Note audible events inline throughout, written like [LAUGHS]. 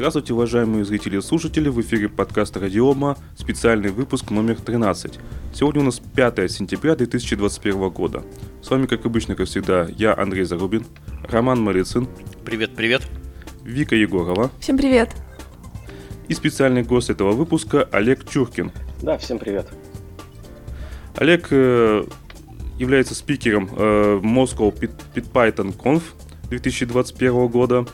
Здравствуйте, уважаемые зрители и слушатели, в эфире подкаста Радиома, специальный выпуск номер 13. Сегодня у нас 5 сентября 2021 года. С вами, как обычно, как всегда, я, Андрей Зарубин, Роман Малицын. Привет, привет. Вика Егорова. Всем привет. И специальный гость этого выпуска Олег Чуркин. Да, всем привет. Олег э, является спикером э, Moscow Python Conf 2021 года.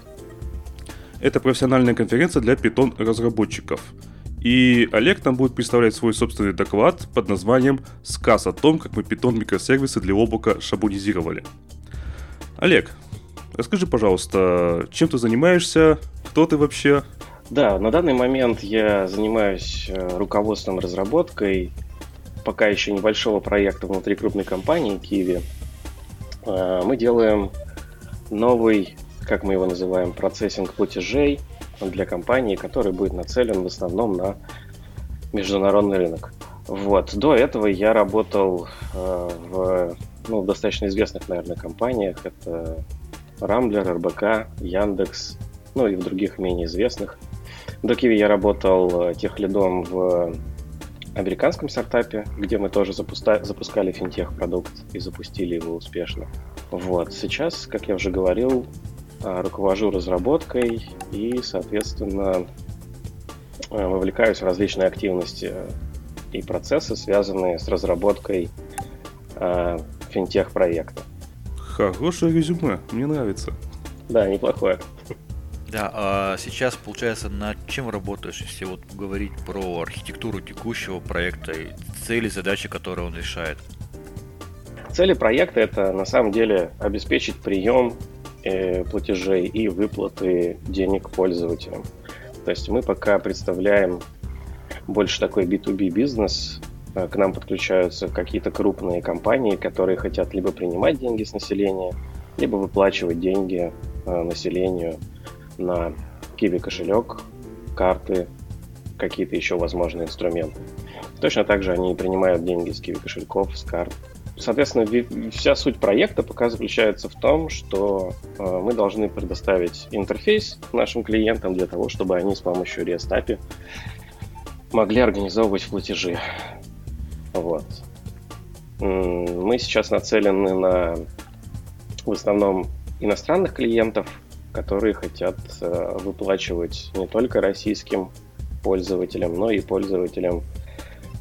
Это профессиональная конференция для Python разработчиков. И Олег там будет представлять свой собственный доклад под названием «Сказ о том, как мы Python микросервисы для облака шаблонизировали». Олег, расскажи, пожалуйста, чем ты занимаешься, кто ты вообще? Да, на данный момент я занимаюсь э, руководством разработкой пока еще небольшого проекта внутри крупной компании Kiwi. Э, мы делаем новый как мы его называем, процессинг платежей для компании, который будет нацелен в основном на международный рынок. Вот. До этого я работал э, в ну, достаточно известных, наверное, компаниях. Это Рамблер, РБК, Яндекс, ну и в других менее известных. До Киви я работал э, техлидом в американском стартапе, где мы тоже запуска- запускали финтех-продукт и запустили его успешно. Вот. Сейчас, как я уже говорил, руковожу разработкой и, соответственно, а, вовлекаюсь в различные активности и процессы, связанные с разработкой а, финтех-проекта. Хорошее резюме, мне нравится. Да, неплохое. Да, а сейчас, получается, над чем работаешь, если вот говорить про архитектуру текущего проекта и цели, задачи, которые он решает? Цели проекта это на самом деле обеспечить прием Э, платежей и выплаты денег пользователям. То есть мы пока представляем больше такой B2B бизнес. Э, к нам подключаются какие-то крупные компании, которые хотят либо принимать деньги с населения, либо выплачивать деньги э, населению на Kiwi кошелек, карты, какие-то еще возможные инструменты. Точно так же они принимают деньги с Kiwi кошельков, с карт Соответственно, вся суть проекта пока заключается в том, что э, мы должны предоставить интерфейс нашим клиентам для того, чтобы они с помощью REST API могли организовывать платежи. Вот. Мы сейчас нацелены на в основном иностранных клиентов, которые хотят э, выплачивать не только российским пользователям, но и пользователям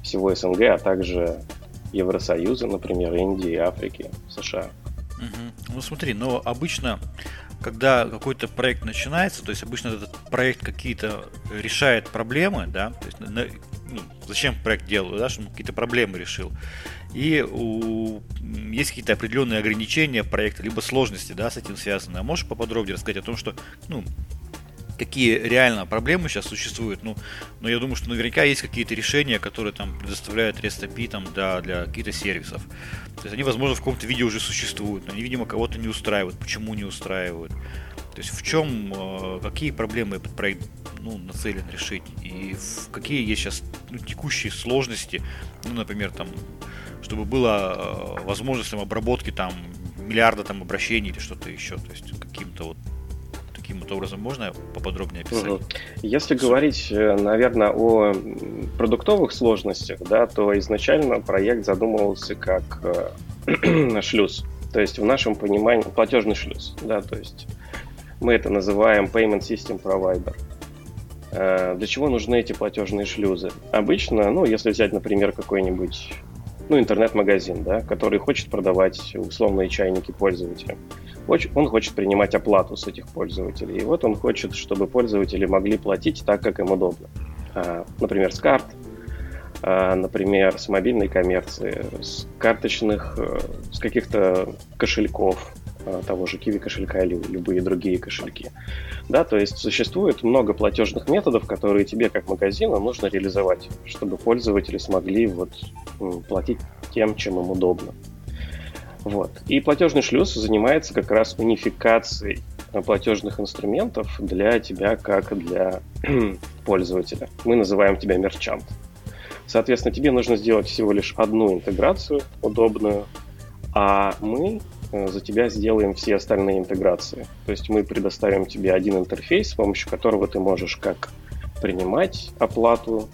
всего СНГ, а также Евросоюза, например, Индии, Африки, США. Угу. Ну смотри, но обычно, когда какой-то проект начинается, то есть обычно этот проект какие-то решает проблемы, да, то есть, на, ну, зачем проект делаю, да, чтобы какие-то проблемы решил. И у, есть какие-то определенные ограничения проекта, либо сложности, да, с этим связаны. А можешь поподробнее рассказать о том, что, ну, какие реально проблемы сейчас существуют. Ну, но я думаю, что наверняка есть какие-то решения, которые там предоставляют REST API там, да, для каких-то сервисов. То есть они, возможно, в каком-то виде уже существуют, но они, видимо, кого-то не устраивают. Почему не устраивают? То есть в чем, э, какие проблемы этот проект ну, нацелен решить? И в какие есть сейчас ну, текущие сложности, ну, например, там, чтобы была э, возможность там, обработки там миллиарда там обращений или что-то еще, то есть каким-то вот каким-то образом можно поподробнее описать? Угу. Если говорить, э, наверное, о продуктовых сложностях, да, то изначально проект задумывался как э, [CLEARS THROAT] шлюз. То есть в нашем понимании платежный шлюз, да, то есть мы это называем Payment System Provider. Э, для чего нужны эти платежные шлюзы? Обычно, ну, если взять, например, какой-нибудь ну, интернет-магазин, да, который хочет продавать условные чайники пользователям он хочет принимать оплату с этих пользователей. И вот он хочет, чтобы пользователи могли платить так, как им удобно. А, например, с карт, а, например, с мобильной коммерции, с карточных, э, с каких-то кошельков, а, того же Kiwi кошелька или любые другие кошельки. Да, то есть существует много платежных методов, которые тебе как магазину нужно реализовать, чтобы пользователи смогли вот платить тем, чем им удобно. Вот. И платежный шлюз занимается как раз унификацией платежных инструментов для тебя, как для [CLEARS THROAT] пользователя. Мы называем тебя мерчант. Соответственно, тебе нужно сделать всего лишь одну интеграцию удобную, а мы э, за тебя сделаем все остальные интеграции. То есть мы предоставим тебе один интерфейс, с помощью которого ты можешь как принимать оплату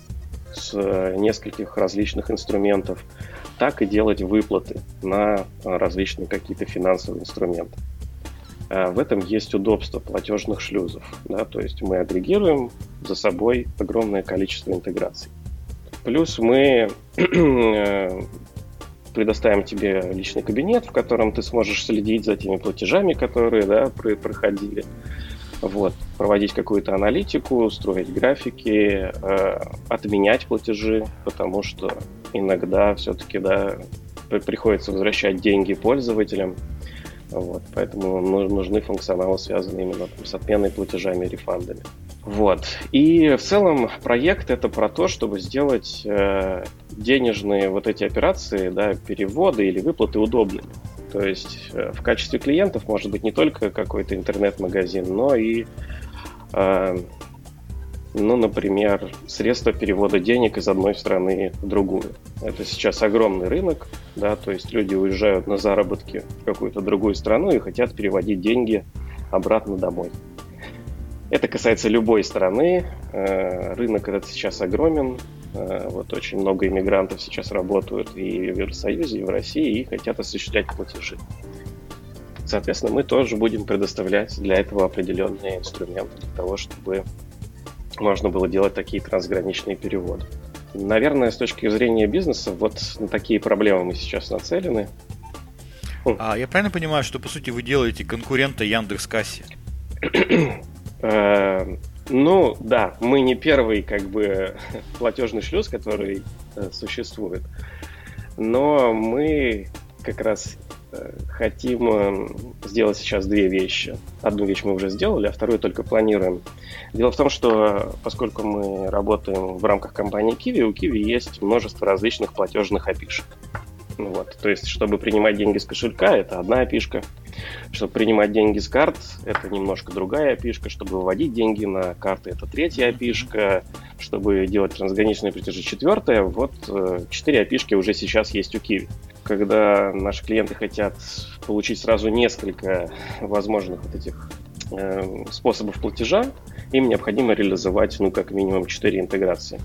с э, нескольких различных инструментов, так и делать выплаты на различные какие-то финансовые инструменты. В этом есть удобство платежных шлюзов. Да? То есть мы агрегируем за собой огромное количество интеграций. Плюс мы [CLEARS THROAT] предоставим тебе личный кабинет, в котором ты сможешь следить за теми платежами, которые да, проходили. Вот, проводить какую-то аналитику, строить графики, э, отменять платежи, потому что иногда все-таки да, приходится возвращать деньги пользователям. Вот, поэтому нужны функционалы, связанные именно там, с отменой платежами и рефандами. Вот. И в целом проект это про то, чтобы сделать э, денежные вот эти операции, да, переводы или выплаты удобными. То есть э, в качестве клиентов может быть не только какой-то интернет-магазин, но и, э, ну, например, средства перевода денег из одной страны в другую. Это сейчас огромный рынок, да, то есть люди уезжают на заработки в какую-то другую страну и хотят переводить деньги обратно домой. Это касается любой страны. Э, рынок этот сейчас огромен. Э, вот очень много иммигрантов сейчас работают и в Евросоюзе, и в России, и хотят осуществлять платежи. Соответственно, мы тоже будем предоставлять для этого определенные инструменты для того, чтобы можно было делать такие трансграничные переводы. Наверное, с точки зрения бизнеса, вот на такие проблемы мы сейчас нацелены. А я правильно понимаю, что по сути вы делаете конкурента Яндекс Кассе? [CLEARS THROAT] Э, ну, да, мы не первый, как бы, [LAUGHS] платежный шлюз, который э, существует. Но мы как раз хотим сделать сейчас две вещи. Одну вещь мы уже сделали, а вторую только планируем. Дело в том, что поскольку мы работаем в рамках компании Kiwi, у Kiwi есть множество различных платежных опишек. Вот. То есть, чтобы принимать деньги с кошелька, это одна опишка. Чтобы принимать деньги с карт, это немножко другая опишка. Чтобы выводить деньги на карты, это третья опишка. Чтобы делать трансграничные платежи, четвертая. Вот э, четыре опишки уже сейчас есть у Kiwi. Когда наши клиенты хотят получить сразу несколько возможных вот этих э, способов платежа, им необходимо реализовать, ну, как минимум, четыре интеграции.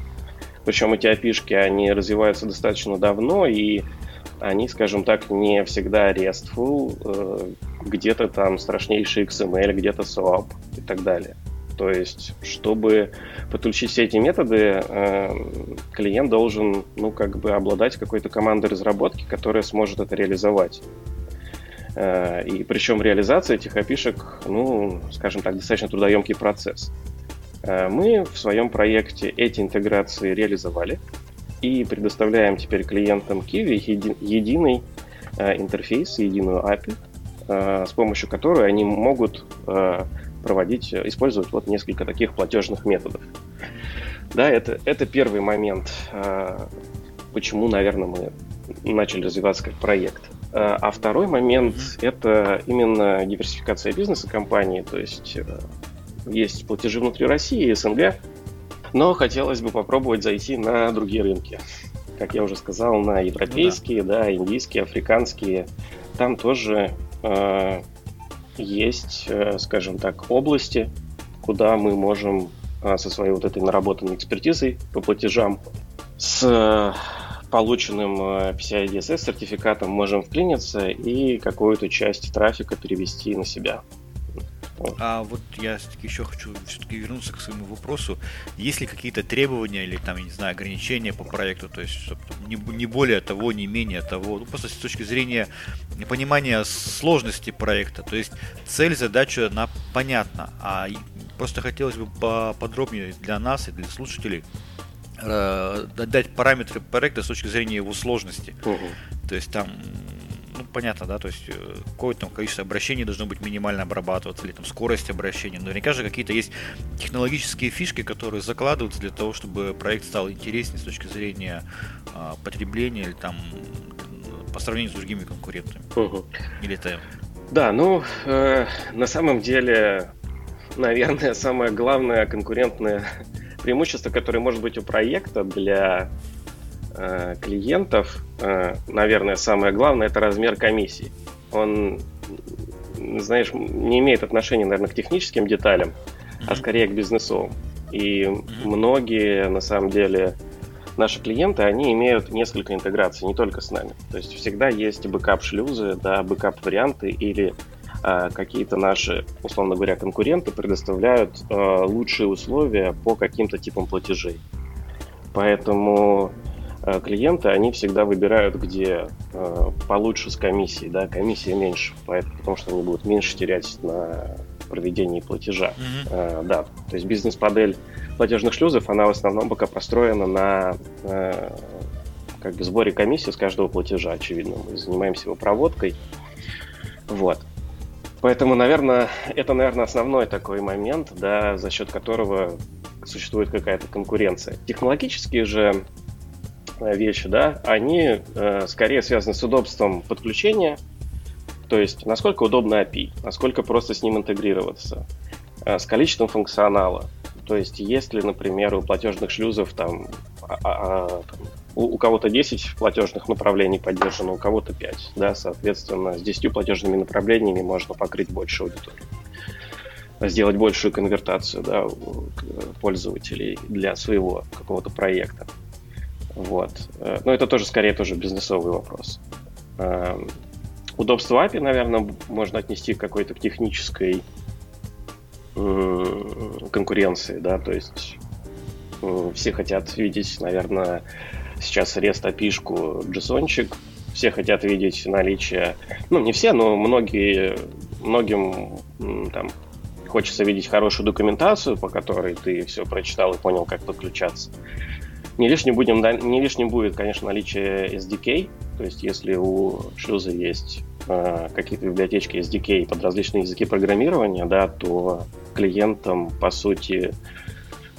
Причем эти опишки, они развиваются достаточно давно, и они, скажем так, не всегда RESTful, э, где-то там страшнейший XML, где-то SOAP и так далее. То есть, чтобы подключить все эти методы, э, клиент должен, ну, как бы обладать какой-то командой разработки, которая сможет это реализовать. Э, и причем реализация этих опишек, ну, скажем так, достаточно трудоемкий процесс. Мы в своем проекте эти интеграции реализовали и предоставляем теперь клиентам Kiwi еди, единый э, интерфейс, единую API, э, с помощью которой они могут э, проводить, использовать вот несколько таких платежных методов. Да, это, это первый момент, э, почему, наверное, мы начали развиваться как проект. Э, а второй момент – это именно диверсификация бизнеса компании, то есть э, есть платежи внутри России и СНГ, но хотелось бы попробовать зайти на другие рынки. Как я уже сказал, на европейские, ну, да. да, индийские, африканские. Там тоже э, есть, э, скажем так, области, куда мы можем э, со своей вот этой наработанной экспертизой по платежам с э, полученным э, PCI DSS сертификатом можем вклиниться и какую-то часть трафика перевести на себя. А вот я еще хочу все-таки вернуться к своему вопросу. Есть ли какие-то требования или там, я не знаю, ограничения по проекту? То есть не, не более того, не менее того. Ну, просто с точки зрения понимания сложности проекта. То есть цель, задача, она понятна. А просто хотелось бы поподробнее для нас и для слушателей э, дать параметры проекта с точки зрения его сложности. Угу. То есть там ну, понятно, да, то есть э, какое-то количество обращений должно быть минимально обрабатываться, или там скорость обращений. Наверняка же какие-то есть технологические фишки, которые закладываются для того, чтобы проект стал интереснее с точки зрения а, потребления или там по сравнению с другими конкурентами. Угу. Или это... Да, ну, э, на самом деле, наверное, самое главное конкурентное преимущество, которое может быть у проекта для э, клиентов, э, наверное, самое главное это размер комиссии. он, знаешь, не имеет отношения, наверное, к техническим деталям, mm-hmm. а скорее к бизнесовым. И mm-hmm. многие, на самом деле, наши клиенты, они имеют несколько интеграций, не только с нами. То есть всегда есть backup-шлюзы, да, backup-варианты или э, какие-то наши, условно говоря, конкуренты предоставляют э, лучшие условия по каким-то типам платежей. Поэтому э, клиенты, они всегда выбирают, где э, получше с комиссией, да, комиссия меньше, потому что они будут меньше терять на проведении платежа. Mm-hmm. Э, да, то есть бизнес-модель платежных шлюзов, она в основном пока построена на э, как бы сборе комиссии с каждого платежа, очевидно. Мы занимаемся его проводкой. Вот. Поэтому, наверное, это, наверное, основной такой момент, да, за счет которого существует какая-то конкуренция. Технологические же э, вещи, да, они э, скорее связаны с удобством подключения, то есть насколько удобно API, насколько просто с ним интегрироваться, э, с количеством функционала. То есть если, например, у платежных шлюзов там, а, а, там у, у кого-то 10 платежных направлений поддержано, у кого-то 5, да, соответственно, с 10 платежными направлениями можно покрыть больше аудитории сделать большую конвертацию да, пользователей для своего какого-то проекта. Вот. Э, но это тоже скорее тоже бизнесовый вопрос. Эм, удобство API, наверное, можно отнести к какой-то технической конкуренции, да, то есть все хотят видеть, наверное, сейчас REST API-шку JSON-чик, все хотят видеть наличие, ну, не все, но многие, многим там хочется видеть хорошую документацию, по которой ты все прочитал и понял, как подключаться. Не лишним, будем, не лишним будет, конечно, наличие SDK, то есть если у шлюза есть э, какие-то библиотечки SDK под различные языки программирования, да, то клиентам, по сути,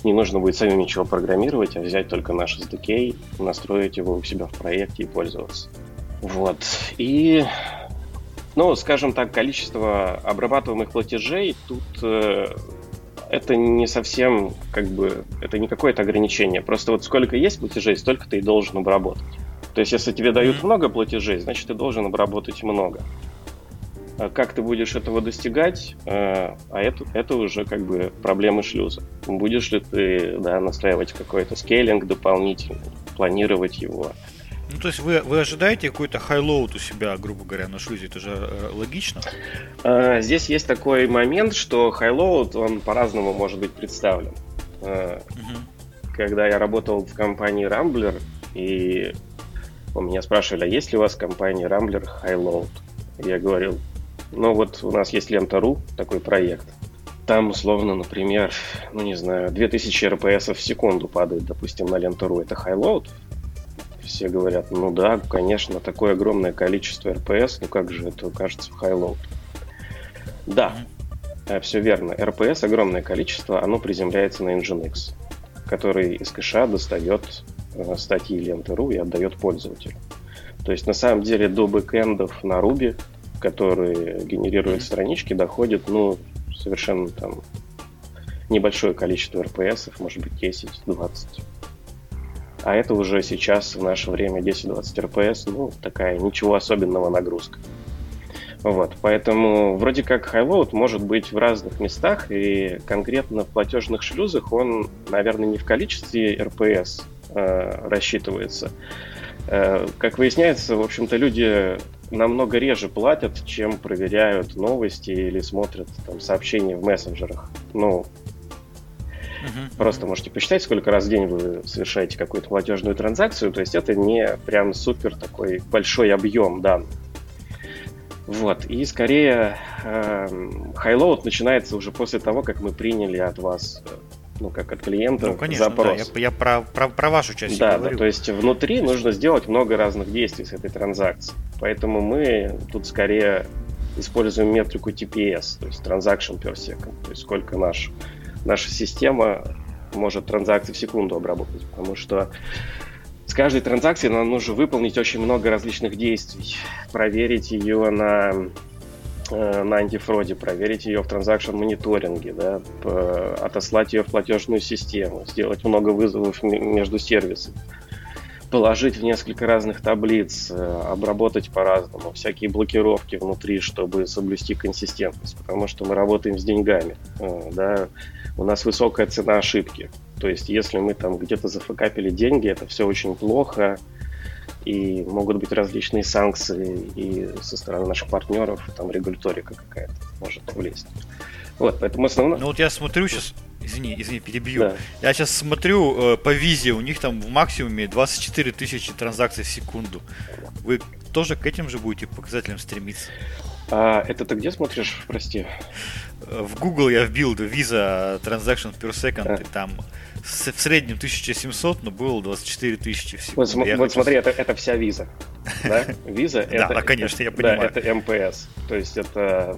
не нужно будет самим ничего программировать, а взять только наш SDK, настроить его у себя в проекте и пользоваться. Вот. И, ну, скажем так, количество обрабатываемых платежей тут э, это не совсем, как бы, это не какое-то ограничение. Просто вот сколько есть платежей, столько ты и должен обработать. То есть, если тебе дают много платежей, значит, ты должен обработать много. А как ты будешь этого достигать, э, а это, это уже как бы проблемы шлюза. Будешь ли ты да, настраивать какой-то скейлинг дополнительный, планировать его, ну, то есть вы, вы ожидаете какой-то highload у себя, грубо говоря, на шлюзе? Это же э, логично? А, здесь есть такой момент, что highload, он по-разному может быть представлен. угу. Когда я работал в компании Rambler, и у меня спрашивали, а есть ли у вас в компании Rambler highload? Я говорил, ну вот у нас есть Лента.ру, такой проект. Там, условно, например, ну не знаю, 2000 RPS в секунду падает, допустим, на Лента.ру. Это Highload? Все говорят, ну да, конечно, такое огромное количество RPS, ну как же это кажется в high-load? Да, э, все верно. RPS огромное количество, оно приземляется на Nginx, который из кэша достает э, статьи ленты.ру и отдает пользователю. То есть на самом деле до бэкэндов на Ruby, которые генерируют странички, доходит ну, совершенно там небольшое количество RPS, может быть 10-20 а это уже сейчас в наше время 10-20 RPS, ну, такая ничего особенного нагрузка. Вот, поэтому вроде как Highload может быть в разных местах, и конкретно в платежных шлюзах он, наверное, не в количестве RPS э, рассчитывается. Э, как выясняется, в общем-то, люди намного реже платят, чем проверяют новости или смотрят там, сообщения в мессенджерах. Ну, Угу. Просто можете посчитать, сколько раз в день вы совершаете какую-то платежную транзакцию. То есть это не прям супер такой большой объем данных. Вот. И скорее э, highload начинается уже после того, как мы приняли от вас э, ну, как от клиента, ну, конечно, запрос. Да, я, я про, про, про вашу часть да, говорю. Да, то есть внутри нужно сделать много разных действий с этой транзакцией. Поэтому мы тут скорее используем метрику TPS, то есть Transaction per Second, то есть сколько наш наша система может транзакции в секунду обработать, потому что с каждой транзакцией нам нужно выполнить очень много различных действий. Проверить ее на, э, на антифроде, проверить ее в транзакшн мониторинге, да, отослать ее в платежную систему, сделать много вызовов между сервисами. Положить в несколько разных таблиц, э, обработать по-разному, всякие блокировки внутри, чтобы соблюсти консистентность, потому что мы работаем с деньгами, э, да, у нас высокая цена ошибки, то есть если мы там где-то зафакапили деньги, это все очень плохо, и могут быть различные санкции и со стороны наших партнеров, там регуляторика какая-то может влезть. Вот, поэтому основное... Ну вот я смотрю сейчас, извини, извини, перебью. Да. Я сейчас смотрю э, по визе, у них там в максимуме 24 тысячи транзакций в секунду. Вы тоже к этим же будете показателям стремиться? А это ты где смотришь, прости? В Google я вбил Visa Transaction per Second, а. и там в среднем 1700, но было 24 тысячи в секунду. Вот, вот хочу... смотри, это, это вся виза. [LAUGHS] Да? Виза это... Да, конечно, я понимаю. Да, это МПС. То есть это,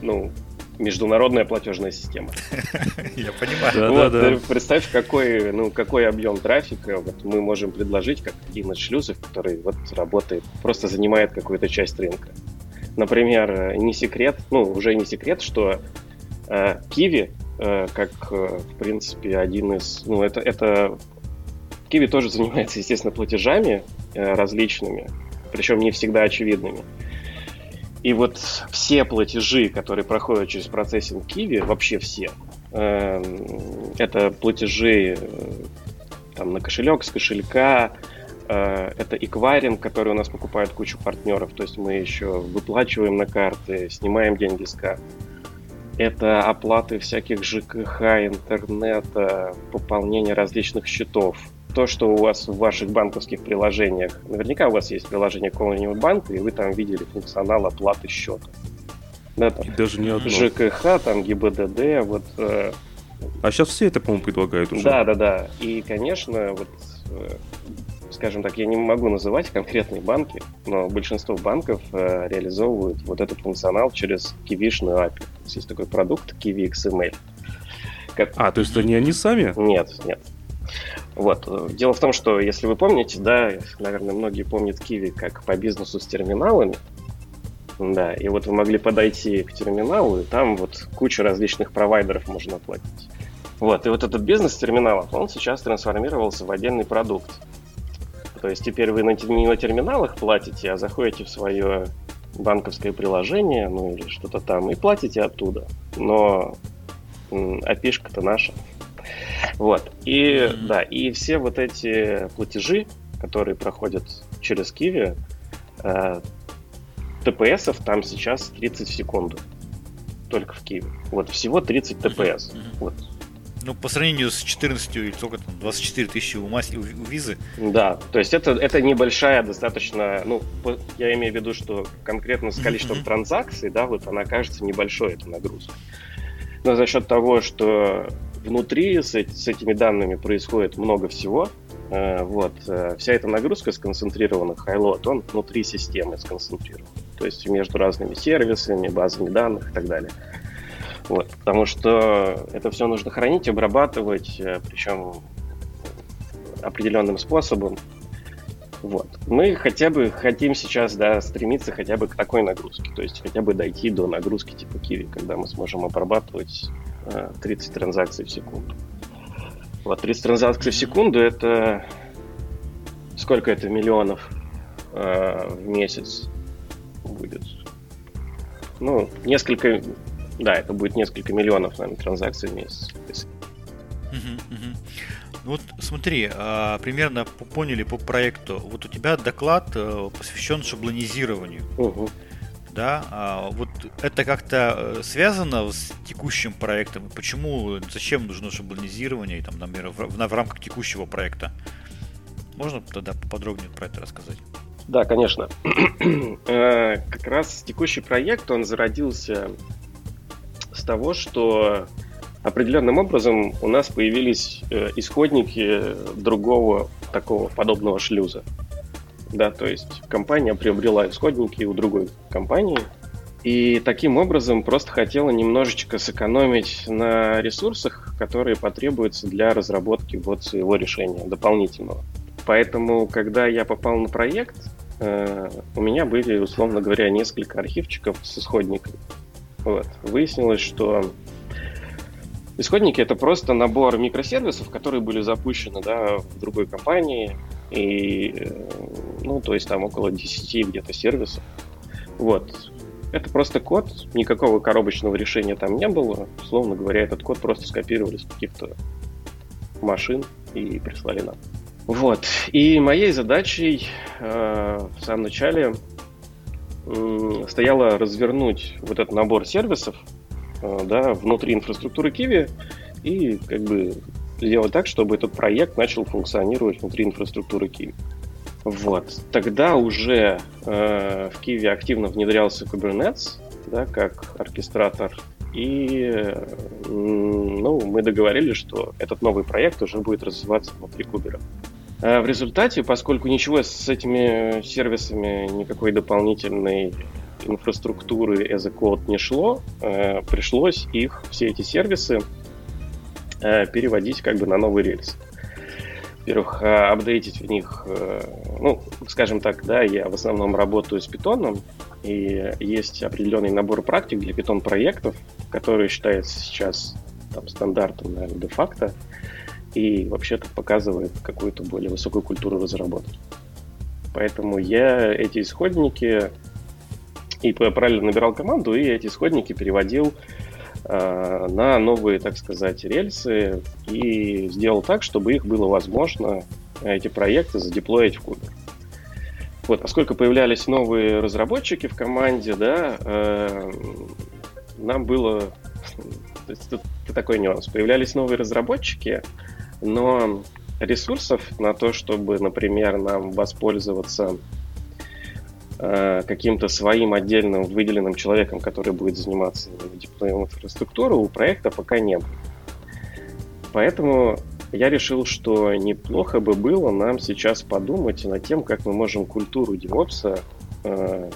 ну, международная платежная система. [LAUGHS] Я понимаю. Да, вот, да, да. Представь, какой, ну, какой объем трафика вот мы можем предложить, как один из шлюзов, который вот работает, просто занимает какую-то часть рынка. Например, не секрет, ну, уже не секрет, что э, Kiwi, э, как, э, в принципе, один из... Ну, это, это... Kiwi тоже занимается, естественно, платежами э, различными, причем не всегда очевидными. И вот все платежи, которые проходят через процессинг Kiwi, вообще все, э, это платежи э, там, на кошелек, с кошелька, э, это эквайринг, который у нас покупает кучу партнеров, то есть мы еще выплачиваем на карты, снимаем деньги с карт. Это оплаты всяких ЖКХ, интернета, пополнение различных счетов – то, что у вас в ваших банковских приложениях, наверняка у вас есть приложение какого-нибудь банка, и вы там видели функционал оплаты счета. Да, там, и даже не одно. ЖКХ, там ГИБДД, вот. Э... А сейчас все это, по-моему, предлагают уже. Да, да, да. И, конечно, вот, э, скажем так, я не могу называть конкретные банки, но большинство банков э, реализовывают вот этот функционал через кивишную API. есть такой продукт Kiwi XML. Как... А, то есть это не они сами? Нет, нет. Вот. Дело в том, что, если вы помните, да, наверное, многие помнят Kiwi как по бизнесу с терминалами. Да, и вот вы могли подойти к терминалу, и там вот куча различных провайдеров можно оплатить. Вот, и вот этот бизнес терминалов, он сейчас трансформировался в отдельный продукт. То есть теперь вы не на терминалах платите, а заходите в свое банковское приложение, ну или что-то там, и платите оттуда. Но API-шка-то наша. Вот. И mm-hmm. да, и все вот эти платежи, которые проходят через Киви, э, ТПСов там сейчас 30 в секунду. Только в Киеве. Вот всего 30 ТПС. Mm-hmm. Вот. Ну, по сравнению с 14 или сколько там, 24 тысячи у, Маси, у, у визы. Да, то есть это, это небольшая достаточно, ну, я имею в виду, что конкретно с количеством mm-hmm. транзакций, да, вот она кажется небольшой, эта нагрузка. Но за счет того, что внутри с, с этими данными происходит много всего. Э, вот. Э, вся эта нагрузка сконцентрирована, хайлот, он внутри системы сконцентрирован. То есть между разными сервисами, базами данных и так далее. Вот. Потому что это все нужно хранить, обрабатывать, э, причем определенным способом. Вот. Мы хотя бы хотим сейчас да, стремиться хотя бы к такой нагрузке, то есть хотя бы дойти до нагрузки типа Kiwi, когда мы сможем обрабатывать 30 э, транзакций в секунду. Вот 30 транзакций в секунду это сколько это миллионов э, в месяц будет? Ну, несколько, да, это будет несколько миллионов, наверное, транзакций в месяц. Вот смотри, а, примерно поняли по проекту. Вот у тебя доклад э, посвящен шаблонизированию. Угу да, а вот это как-то э, связано с текущим проектом? Почему, зачем нужно шаблонизирование, там, например, в, в, в рамках текущего проекта? Можно тогда поподробнее про это рассказать? Да, конечно. [CLEARS THROAT] Э, как раз текущий проект, он зародился с того, что определенным образом у нас появились э, исходники другого такого подобного шлюза. Да, то есть компания приобрела исходники у другой компании, и таким образом просто хотела немножечко сэкономить на ресурсах, которые потребуются для разработки вот своего решения дополнительного. Поэтому, когда я попал на проект, э, у меня были, условно говоря, несколько архивчиков с исходниками. Вот. Выяснилось, что исходники это просто набор микросервисов, которые были запущены да, в другой компании, И, э, ну, то есть там около 10 где-то сервисов. Вот. Это просто код, никакого коробочного решения там не было. Условно говоря, этот код просто скопировали с каких-то машин и прислали нам. Вот. И моей задачей э, в самом начале э, стояло развернуть вот этот набор сервисов э, да, внутри инфраструктуры Kiwi и как бы сделать так, чтобы этот проект начал функционировать внутри инфраструктуры Kiwi. Вот. Тогда уже э, в Киеве активно внедрялся Kubernetes, да, как оркестратор. И ну, мы договорились, что этот новый проект уже будет развиваться внутри Кубера. А в результате, поскольку ничего с этими сервисами, никакой дополнительной инфраструктуры as a code не шло, э, пришлось их, все эти сервисы, э, переводить как бы на новый рельс во-первых, э, апдейтить в них, э, ну, скажем так, да, я в основном работаю с питоном, и есть определенный набор практик для питон-проектов, который считается сейчас там, стандартом, наверное, де-факто, и вообще-то показывает какую-то более высокую культуру разработки. Поэтому я эти исходники и параллельно набирал команду, и эти исходники переводил на новые, так сказать, рельсы и сделал так, чтобы их было возможно, эти проекты, задеплоить в Кубер. Вот, поскольку появлялись новые разработчики в команде, да, э, нам было... [LAUGHS] То есть тут такой нюанс. Появлялись новые разработчики, но ресурсов на то, чтобы, например, нам воспользоваться Э, каким-то своим отдельным выделенным человеком, который будет заниматься диплоем инфраструктуры, у проекта пока не было. Поэтому я решил, что неплохо бы было нам сейчас подумать над тем, как мы можем культуру DevOps, э,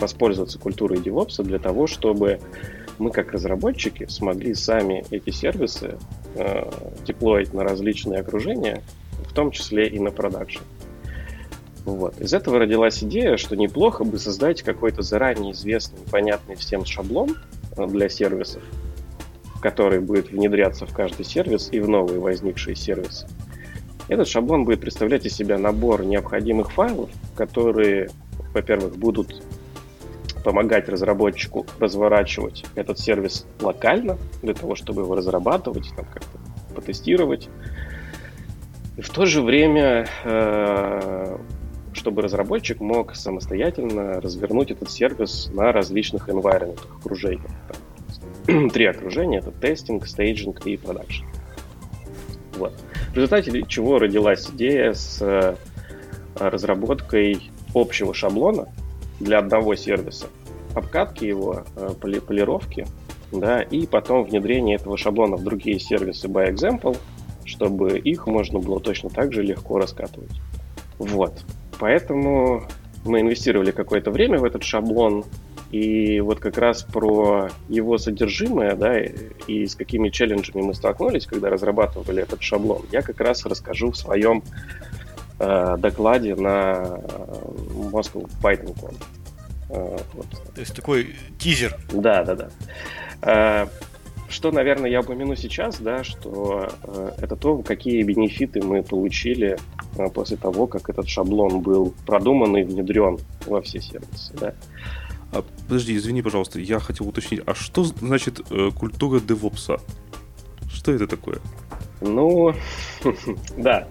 воспользоваться культурой DevOps для того, чтобы мы как разработчики смогли сами эти сервисы э, деплоить на различные окружения, в том числе и на продакшн. Вот. Из этого родилась идея, что неплохо бы создать какой-то заранее известный, понятный всем шаблон э, для сервисов, который будет внедряться в каждый сервис и в новые возникшие сервисы. Этот шаблон будет представлять из себя набор необходимых файлов, которые, во-первых, будут помогать разработчику разворачивать этот сервис локально, для того, чтобы его разрабатывать, там как-то потестировать. И в то же время э, чтобы разработчик мог самостоятельно развернуть этот сервис на различных environment окружениях. [CLEARS THROAT] Три окружения — это testing, staging и production. Вот. В результате чего родилась идея с э, разработкой общего шаблона для одного сервиса, обкатки его, э, полировки, да, и потом внедрение этого шаблона в другие сервисы by example, чтобы их можно было точно так же легко раскатывать. Вот. Поэтому мы инвестировали какое-то время в этот шаблон, и вот как раз про его содержимое, да, и с какими челленджами мы столкнулись, когда разрабатывали этот шаблон, я как раз расскажу в своем э, докладе на Moscow Python Con. Э, вот. То есть такой тизер. Да, да, да. Э, что, наверное, я упомяну сейчас, да, что э, это то, какие бенефиты мы получили Э, после того, как этот шаблон был продуман и внедрен во все сервисы. Да. А, подожди, извини, пожалуйста, я хотел уточнить, а что значит э, культура DevOps? Что это такое? Ну, [LAUGHS] да,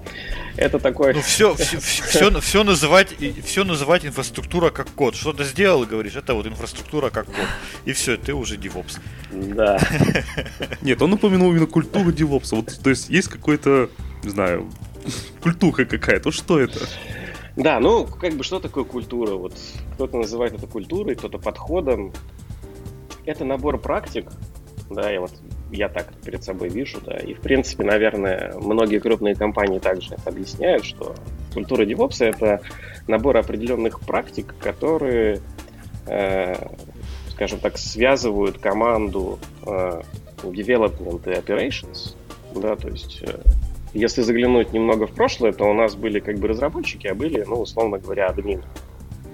это такое... Ну, все, все, все, все, называть, все называть инфраструктура как код. Что ты сделал и говоришь, это вот инфраструктура как код. И все, ты уже DevOps. Да. [LAUGHS] Нет, он упомянул именно культуру DevOps. Вот, то есть есть какой-то, не знаю, культура какая-то. Что это? Да, ну, как бы, что такое культура? Вот кто-то называет это культурой, кто-то подходом. Это набор практик, да, я вот я так перед собой вижу, да, и в принципе, наверное, многие крупные компании также это объясняют, что культура DevOps это набор определенных практик, которые, э, скажем так, связывают команду э, development и operations, да, то есть э, если заглянуть немного в прошлое, то у нас были как бы разработчики, а были, ну, условно говоря, админы.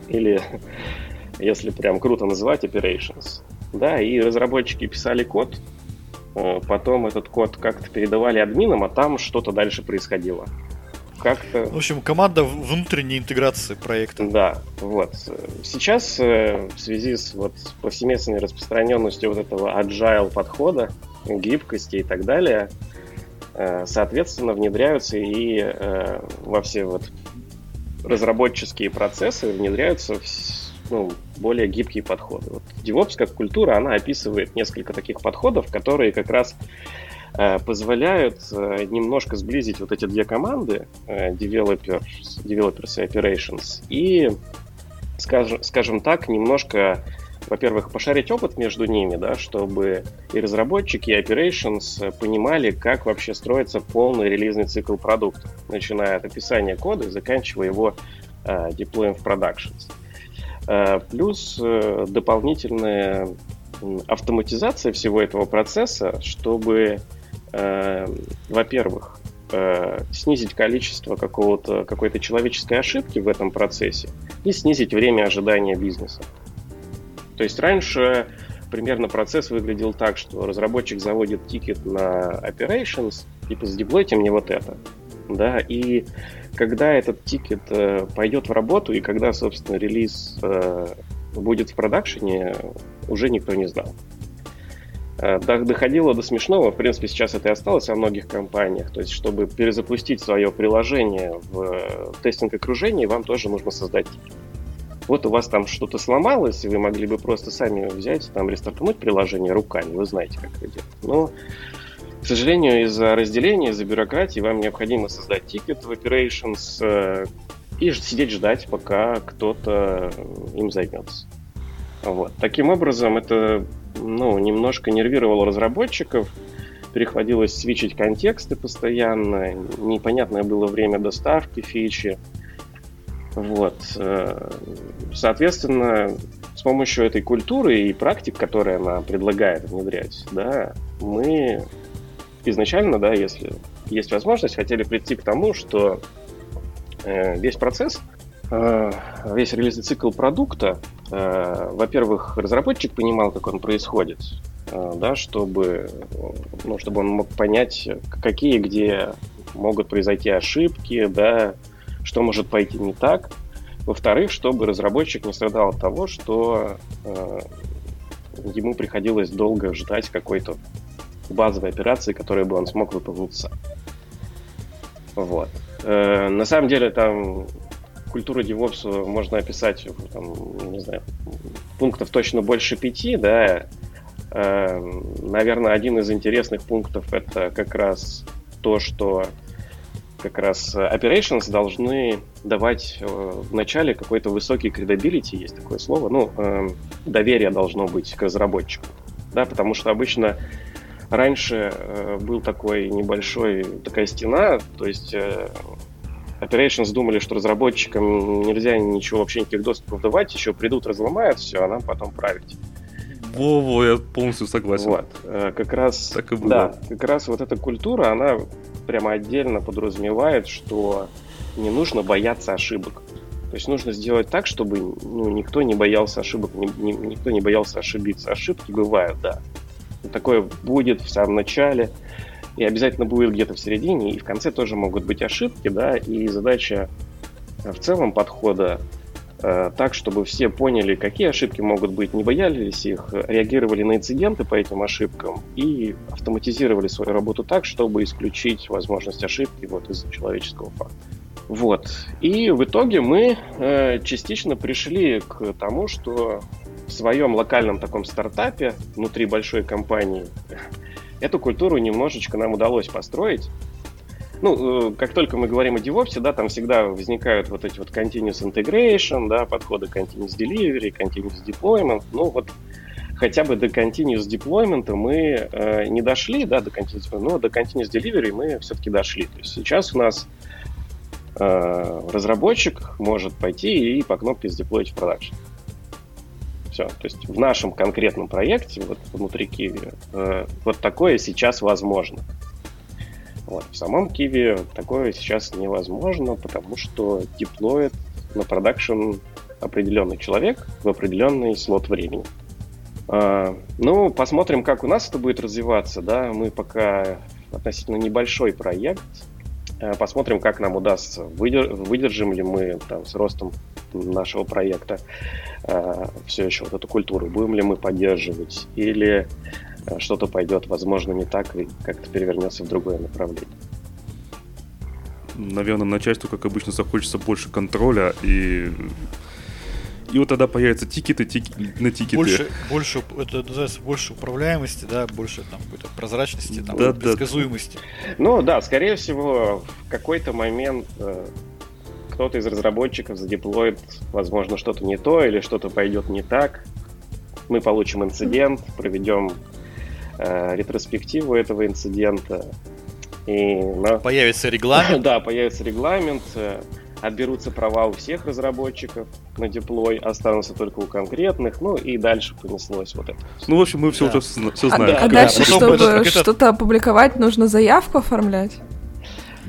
Или, [LAUGHS] если прям круто называть, operations. Да, и разработчики писали код, э, потом этот код как-то передавали админам, а там что-то дальше происходило. как-то... В общем, команда внутренней интеграции проекта. Да, вот. Сейчас э, в связи с вот повсеместной распространенностью вот этого agile подхода, гибкости и так далее, соответственно, внедряются и э, во все вот разработческие процессы внедряются ну, более гибкие подходы. Вот DevOps как культура, она описывает несколько таких подходов, которые как раз Э, позволяют э, немножко сблизить вот эти две команды, э, developers, developers и operations, и, скажем, скажем так, немножко, во-первых, пошарить опыт между ними, да, чтобы и разработчики, и operations понимали, как вообще строится полный релизный цикл продукта, начиная от описания кода и заканчивая его деплоем в productions. Плюс дополнительная автоматизация всего этого процесса, чтобы э, во-первых, э, снизить количество какого-то, какой-то человеческой ошибки в этом процессе и снизить время ожидания бизнеса. То есть раньше примерно процесс выглядел так, что разработчик заводит тикет на operations, типа задеплойте мне вот это. Да, и когда этот тикет э, пойдет в работу и когда, собственно, релиз э, будет в продакшене, уже никто не знал. Э, доходило до смешного, в принципе, сейчас это и осталось во многих компаниях. То есть, чтобы перезапустить свое приложение в э, тестинг-окружении, вам тоже нужно создать вот у вас там что-то сломалось, и вы могли бы просто сами взять, там, рестартануть приложение руками, вы знаете, как это делать. Но, к сожалению, из-за разделения, из-за бюрократии вам необходимо создать тикет в Operations э, и сидеть ждать, пока кто-то им займется. Вот. Таким образом, это ну, немножко нервировало разработчиков, приходилось свечить контексты постоянно, непонятное было время доставки фичи. Вот. Э, соответственно, с помощью этой культуры и практик, которые она предлагает внедрять, да, мы изначально, да, если есть возможность, хотели прийти к тому, что э, весь процесс, э, весь релизный цикл продукта во-первых, разработчик понимал, как он происходит, да, чтобы, ну, чтобы он мог понять, какие где могут произойти ошибки, да, что может пойти не так. Во-вторых, чтобы разработчик не страдал от того, что э, ему приходилось долго ждать какой-то базовой операции, которую бы он смог выполнить сам. Вот. Э, на самом деле там культуру DevOps можно описать, там, не знаю, пунктов точно больше пяти, да. Э, наверное, один из интересных пунктов это как раз то, что как раз operations должны давать э, в начале какой-то высокий credibility, есть такое слово, ну, э, доверие должно быть к разработчику, да, потому что обычно раньше был такой небольшой, такая стена, то есть Operations думали, что разработчикам нельзя ничего вообще никаких доступов давать, еще придут, разломают все, а нам потом править. Во-во, я полностью согласен. Вот, э, как раз, так и было. да, как раз вот эта культура, она прямо отдельно подразумевает, что не нужно бояться ошибок. То есть нужно сделать так, чтобы ну, никто не боялся ошибок, ни, ни, никто не боялся ошибиться. Ошибки бывают, да. Такое будет в самом начале и обязательно будет где-то в середине, и в конце тоже могут быть ошибки, да, и задача э, в целом подхода так, чтобы все поняли, какие ошибки могут быть, не боялись их, реагировали на инциденты по этим ошибкам и автоматизировали свою работу так, чтобы исключить возможность ошибки вот из-за человеческого фактора. Вот. И в итоге мы э, частично пришли к тому, что в своем локальном таком стартапе внутри большой компании [LAUGHS] Эту культуру немножечко нам удалось построить. Ну, э, как только мы говорим о DevOps, да, там всегда возникают вот эти вот continuous integration, да, подходы continuous delivery, continuous deployment. Ну, вот хотя бы до continuous deployment мы э, не дошли, да, до continuous, но до continuous delivery мы все-таки дошли. То есть сейчас у нас э, разработчик может пойти и по кнопке сдеплоить в продакшн. Все. То есть в нашем конкретном проекте, вот внутри Киви, э, вот такое сейчас возможно. Вот. В самом Киви такое сейчас невозможно, потому что деплоит на продакшн определенный человек в определенный слот времени. А, ну, посмотрим, как у нас это будет развиваться. Да? Мы пока относительно небольшой проект. Э, посмотрим, как нам удастся, выдержим ли мы там, с ростом нашего проекта э, все еще вот эту культуру, будем ли мы поддерживать, или что-то пойдет, возможно, не так и как-то перевернется в другое направление. Наверное, начальству, как обычно, захочется больше контроля и и вот тогда появятся тикеты, тики, на тикеты. Больше, больше, это называется больше управляемости, да, больше там какой-то прозрачности, там, да, предсказуемости. Да. Ну да, скорее всего, в какой-то момент э, кто-то из разработчиков задеплоит, возможно, что-то не то или что-то пойдет не так. Мы получим инцидент, проведем э, ретроспективу этого инцидента. И, на... Появится [LAUGHS] регламент. да, появится регламент. Э, отберутся права у всех разработчиков на деплой, останутся только у конкретных, ну и дальше понеслось вот это. Ну, в общем, мы все да. уже все знаем. А, да, а дальше, чтобы что-то опубликовать, нужно заявку оформлять?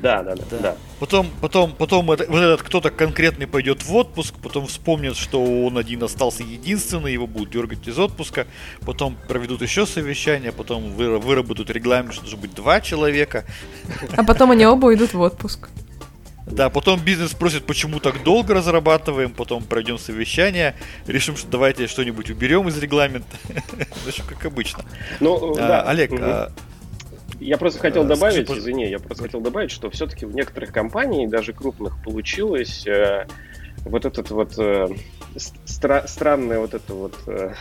Да, да, да. да. да. Потом, потом, потом это, вот этот кто-то конкретный пойдет в отпуск, потом вспомнит, что он один остался единственный, его будут дергать из отпуска, потом проведут еще совещание, потом выработают регламент, что должно быть два человека. А потом они оба идут в отпуск. Да, потом бизнес спросит, почему так долго разрабатываем, потом пройдем совещание, решим, что давайте что-нибудь уберем из регламента. [LAUGHS] Значит, как обычно. Ну, а, да. Олег, угу. а... Я просто хотел а, добавить, скажи, извини, я просто хотел добавить, что все-таки в некоторых компаниях, даже крупных, получилось э, вот этот вот э, стра- странное вот это вот э,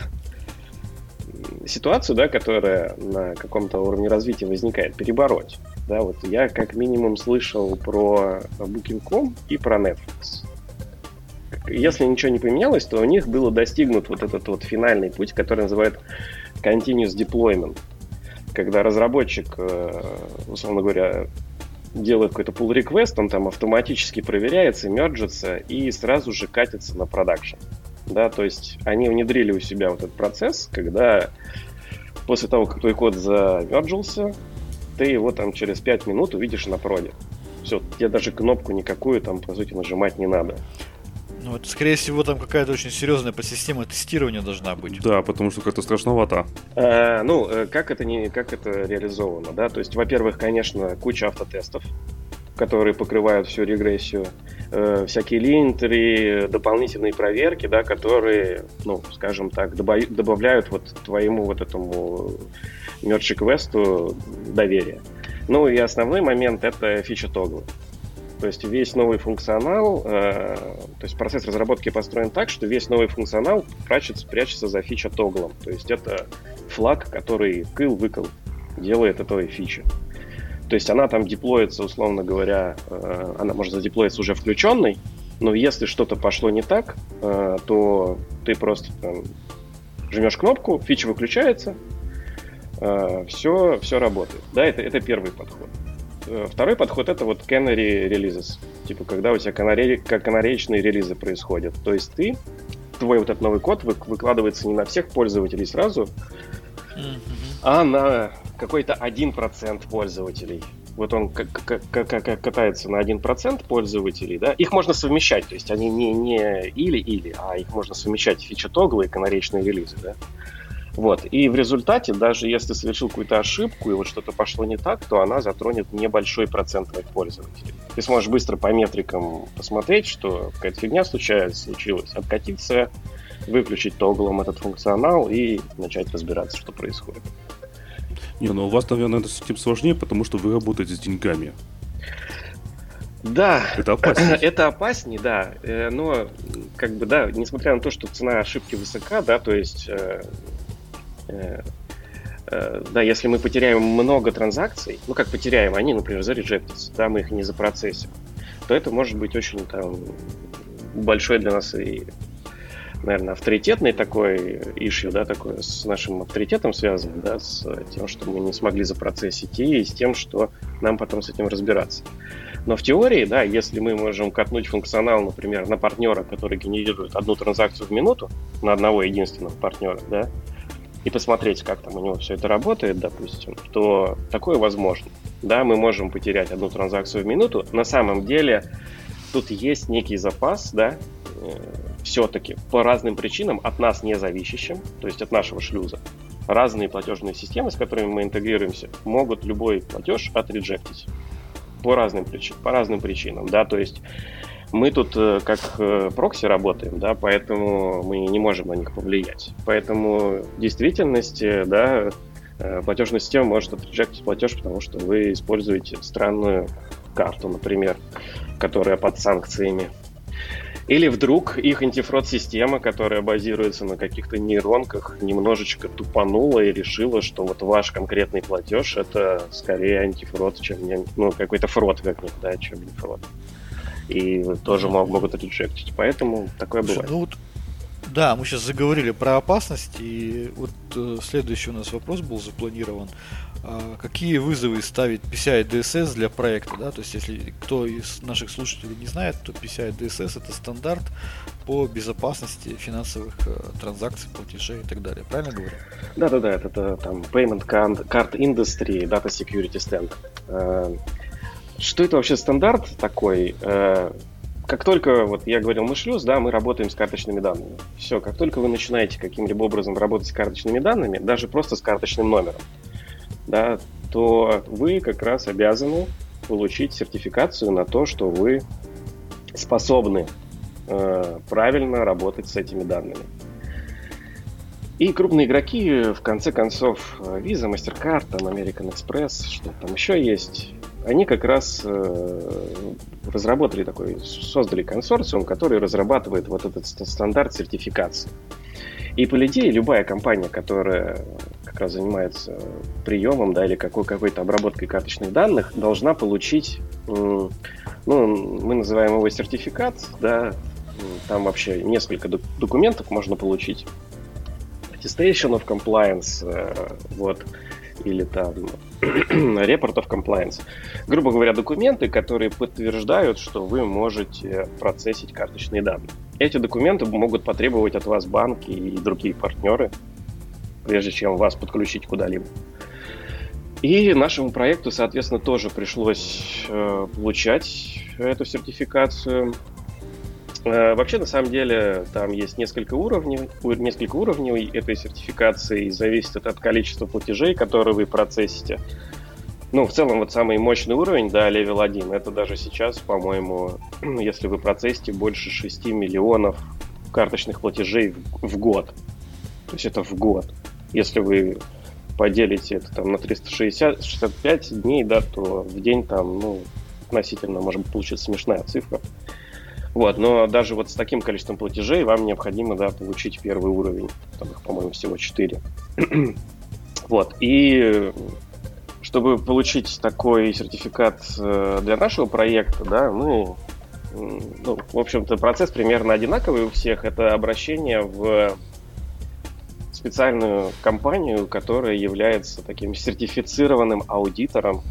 ситуацию, да, которая на каком-то уровне развития возникает, перебороть. Да, вот я как минимум слышал про Booking.com и про Netflix. Если ничего не поменялось, то у них было достигнут вот этот вот финальный путь, который называют Continuous Deployment. Когда разработчик, э, условно говоря, делает какой-то pull request, он там автоматически проверяется, мерджится и сразу же катится на продакшн да, то есть они внедрили у себя вот этот процесс, когда после того, как твой код замерджился, ты его там через 5 минут увидишь на проде. Все, тебе даже кнопку никакую там, по сути, нажимать не надо. Ну, это, скорее всего, там какая-то очень серьезная подсистема тестирования должна быть. Да, потому что как-то страшновато. А, ну, э, как это, не, как это реализовано, да? То есть, во-первых, конечно, куча автотестов, которые покрывают всю регрессию, э, всякие линтеры, дополнительные проверки, да, которые, ну, скажем так, добав, добавляют вот твоему вот этому merge квесту доверие. Ну и основной момент это фича тоглы. То есть весь новый функционал, э, то есть процесс разработки построен так, что весь новый функционал прячется, прячется за фича тоглом. То есть это флаг, который кыл-выкл делает этой фичи. То есть она там деплоится, условно говоря, э, она может задеплоиться уже включенной, но если что-то пошло не так, э, то ты просто там, жмешь кнопку, фича выключается, все, все работает. Да, это, это первый подход. Второй подход это вот canary releases. Типа, когда у тебя канаре, канареечные релизы происходят. То есть ты, твой вот этот новый код выкладывается не на всех пользователей сразу, mm-hmm. а на какой-то 1% пользователей. Вот он катается на 1% пользователей, да, их можно совмещать, то есть они не, не или-или, а их можно совмещать фича-тоглы и канаречные релизы, да. Вот. И в результате, даже если совершил какую-то ошибку и вот что-то пошло не так, то она затронет небольшой процент твоих пользователей. Ты сможешь быстро по метрикам посмотреть, что какая-то фигня случается, случилась, откатиться, выключить тоглом этот функционал и начать разбираться, что происходит. Не, ну у вас, наверное, это с этим сложнее, потому что вы работаете с деньгами. Да, это [CLEARS THROAT] опаснее. Это опаснее, да. Э, но, как бы, да, несмотря на то, что цена ошибки высока, да, то есть, э, да, если мы потеряем много транзакций, ну, как потеряем, они, например, зарежектятся, да, мы их не запроцессим, то это может быть очень там большой для нас и наверное, авторитетный такой ишью, да, такой с нашим авторитетом связан, да, с тем, что мы не смогли запроцессить и с тем, что нам потом с этим разбираться. Но в теории, да, если мы можем катнуть функционал, например, на партнера, который генерирует одну транзакцию в минуту, на одного единственного партнера, да, и посмотреть, как там у него все это работает, допустим, то такое возможно. Да, мы можем потерять одну транзакцию в минуту. На самом деле тут есть некий запас, да, э, все-таки по разным причинам от нас не зависящим, то есть от нашего шлюза, разные платежные системы, с которыми мы интегрируемся, могут любой платеж отреджектить. по разным, причин, по разным причинам, да, то есть мы тут э, как э, прокси работаем, да, поэтому мы не можем на них повлиять. Поэтому в действительности, да, э, платежная система может отреджектить платеж, потому что вы используете странную карту, например, которая под санкциями. Или вдруг их антифрод-система, которая базируется на каких-то нейронках, немножечко тупанула и решила, что вот ваш конкретный платеж это скорее антифрод, чем ну, какой-то фрод как них, да, чем не фрод. И тоже могут реджектить. Поэтому такое бывает. Ну вот да, мы сейчас заговорили про опасность, и вот э, следующий у нас вопрос был запланирован. А, какие вызовы ставит PCI DSS для проекта? Да? То есть, если кто из наших слушателей не знает, то PCI DSS это стандарт по безопасности финансовых э, транзакций, платежей и так далее. Правильно говорю? Да, да, да, это, это там Payment Card Industry Data Security Standard. Э, что это вообще стандарт такой? Э, как только, вот я говорил, мы шлюз, да, мы работаем с карточными данными. Все, как только вы начинаете каким-либо образом работать с карточными данными, даже просто с карточным номером, да, то вы как раз обязаны получить сертификацию на то, что вы способны э, правильно работать с этими данными. И крупные игроки, в конце концов, Visa, MasterCard, там American Express, что там еще есть, они как раз э, разработали такой, создали консорциум, который разрабатывает вот этот стандарт сертификации. И по идее любая компания, которая как раз занимается приемом да, или какой, какой-то обработкой карточных данных, должна получить, ну, мы называем его сертификат, да, там вообще несколько документов можно получить. Attestation of Compliance, э, вот, или там [CLEARS THROAT] Report of Compliance. Грубо говоря, документы, которые подтверждают, что вы можете процессить карточные данные. Эти документы могут потребовать от вас банки и другие партнеры, прежде чем вас подключить куда-либо. И нашему проекту, соответственно, тоже пришлось э, получать эту сертификацию. Э, вообще, на самом деле, там есть несколько уровней, несколько уровней этой сертификации, зависит от количества платежей, которые вы процессите. Ну, в целом, вот самый мощный уровень, да, level 1, это даже сейчас, по-моему, [CLEARS THROAT] если вы процессите больше 6 миллионов карточных платежей в, в год. То есть это в год. Если вы поделите это там на 365 дней, да, то в день там, ну, относительно, может быть, получится смешная цифра. Вот, но даже вот с таким количеством платежей вам необходимо, да, получить первый уровень. Там их, по-моему, всего 4. [CLEARS THROAT] вот, и чтобы получить такой сертификат э, для нашего проекта, да, мы, ну, в общем-то, процесс примерно одинаковый у всех. Это обращение в специальную компанию, которая является таким сертифицированным аудитором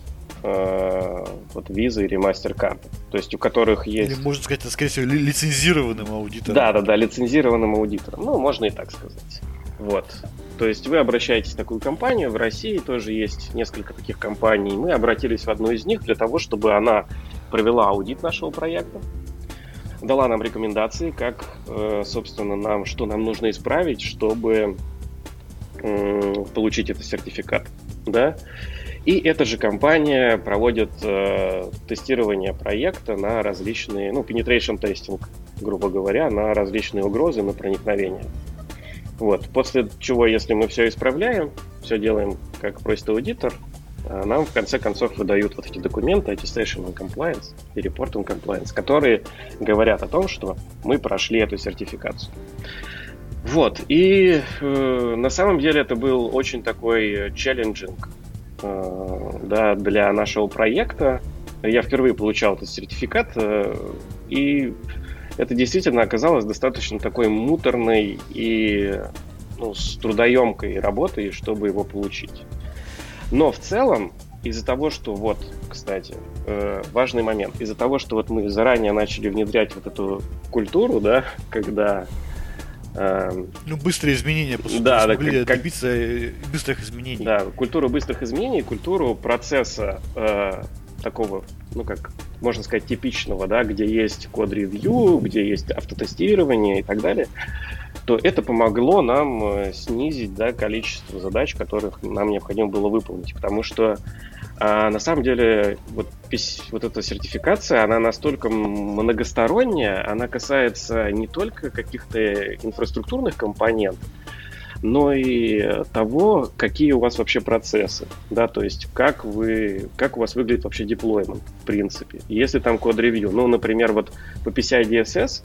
вот Visa или MasterCard, то есть у которых есть... Или можно сказать, скорее всего, ли, лицензированным аудитором. Да, да, да, лицензированным аудитором. Ну, можно и так сказать. Вот. То есть вы обращаетесь в такую компанию, в России тоже есть несколько таких компаний. Мы обратились в одну из них для того, чтобы она провела аудит нашего проекта, дала нам рекомендации, как, э, собственно, нам, что нам нужно исправить, чтобы получить этот сертификат. Да? И эта же компания проводит э, тестирование проекта на различные, ну, penetration testing, грубо говоря, на различные угрозы, на проникновение. Вот. После чего, если мы все исправляем, все делаем, как просит аудитор, э, нам в конце концов выдают вот эти документы, Attestation on Compliance и Report on Compliance, которые говорят о том, что мы прошли эту сертификацию. Вот, и э, на самом деле это был очень такой челленджинг Э, да, для нашего проекта. Я впервые получал этот сертификат, э, и это действительно оказалось достаточно такой муторной и ну, с трудоемкой работой, чтобы его получить. Но в целом, из-за того, что вот, кстати, э, важный момент, из-за того, что вот мы заранее начали внедрять вот эту культуру, да, [LAUGHS] когда ну, быстрые изменения, по сути, да, смогли как, добиться э, быстрых изменений. Да, культуру быстрых изменений, культуру процесса э, такого, ну как, можно сказать, типичного, да, где есть код-ревью, где есть автотестирование и так далее, то это помогло нам э, снизить да, количество задач, которых нам необходимо было выполнить. Потому что А на самом деле вот, вот эта сертификация, она настолько многосторонняя, она касается не только каких-то инфраструктурных компонентов, но и того, какие у вас вообще процессы, да, то есть как вы, как у вас выглядит вообще деплоймент, в принципе. Если там код-ревью, ну, например, вот по PCI DSS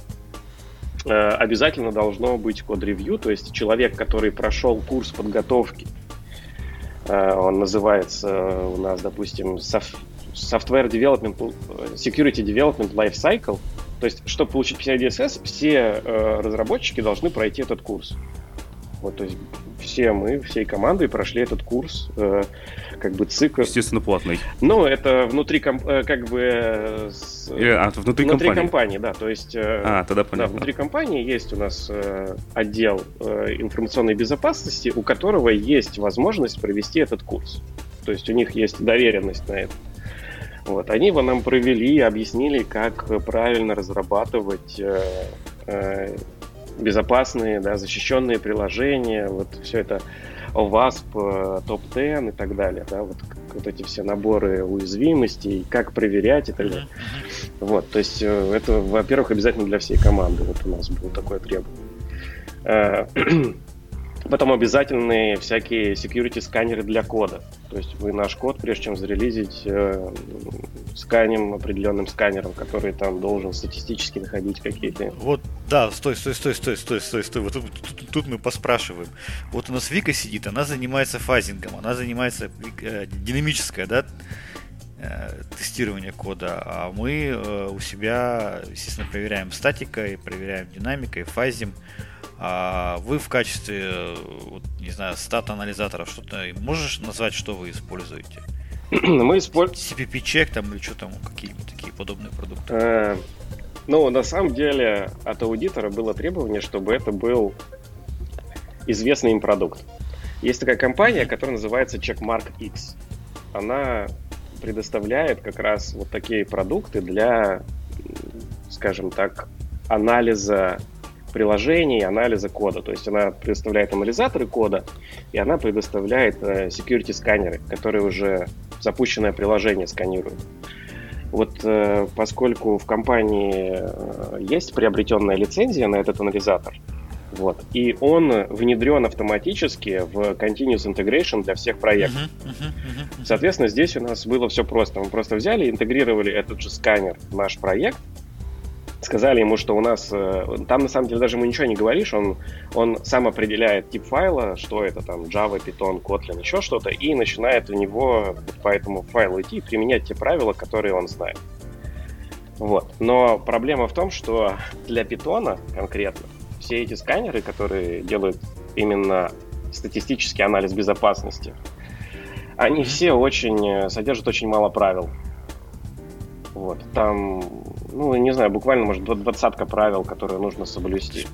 э, обязательно должно быть код-ревью, то есть человек, который прошел курс подготовки, э, он называется у нас, допустим, Software Development, Security Development Life Cycle, то есть, чтобы получить PCI DSS, все э, разработчики должны пройти этот курс. Вот, то есть все мы, всей командой прошли этот курс, э, как бы цикл. Естественно, платный. Ну, это внутри, комп, э, как бы... Э, с, Или, а, внутри, внутри компании. компании, да, то есть... Э, а, тогда понятно. Да, внутри компании есть у нас э, отдел э, информационной безопасности, у которого есть возможность провести этот курс. То есть у них есть доверенность на это. Вот, они его нам провели, объяснили, как правильно разрабатывать э, э, безопасные, да, защищенные приложения, вот все это OWASP, топ-10 и так далее, да, вот, вот эти все наборы уязвимостей, как проверять и так далее. Вот, то есть э, это, во-первых, обязательно для всей команды, вот у нас было такое требование. [CLEARS THROAT] Потом обязательные всякие security сканеры для кода. То есть вы наш код, прежде чем зарелизить, э, сканем определенным сканером, который там должен статистически находить какие-то. Вот, да, стой, стой, стой, стой, стой, стой, стой. Вот тут, тут, тут мы поспрашиваем. Вот у нас Вика сидит, она занимается фазингом, она занимается э, динамическое, да, э, тестирование кода, а мы э, у себя, естественно, проверяем статикой, проверяем динамикой, фазим. А вы в качестве, вот, не знаю, стат-анализатора что-то можешь назвать, что вы используете? [CLEARS THROAT] Мы используем... CPP-чек там или что там, какие-нибудь такие подобные продукты? Э, ну, на самом деле, от аудитора было требование, чтобы это был известный им продукт. Есть такая компания, которая называется Checkmark X. Она предоставляет как раз вот такие продукты для, скажем так, анализа приложений, анализа кода. То есть она предоставляет анализаторы кода, и она предоставляет э, security сканеры, которые уже запущенное приложение сканируют. Вот э, поскольку в компании э, есть приобретенная лицензия на этот анализатор, вот, и он внедрен автоматически в Continuous Integration для всех проектов. Uh-huh, uh-huh, uh-huh. Соответственно, здесь у нас было все просто. Мы просто взяли, интегрировали этот же сканер в наш проект, сказали ему, что у нас... Э, там, на самом деле, даже ему ничего не говоришь, он, он сам определяет тип файла, что это там Java, Python, Kotlin, еще что-то, и начинает у него по этому файлу идти и применять те правила, которые он знает. Вот. Но проблема в том, что для Python конкретно все эти сканеры, которые делают именно статистический анализ безопасности, они все очень э, содержат очень мало правил. Вот. Там ну, не знаю, буквально, может, двадцатка правил, которые нужно соблюсти.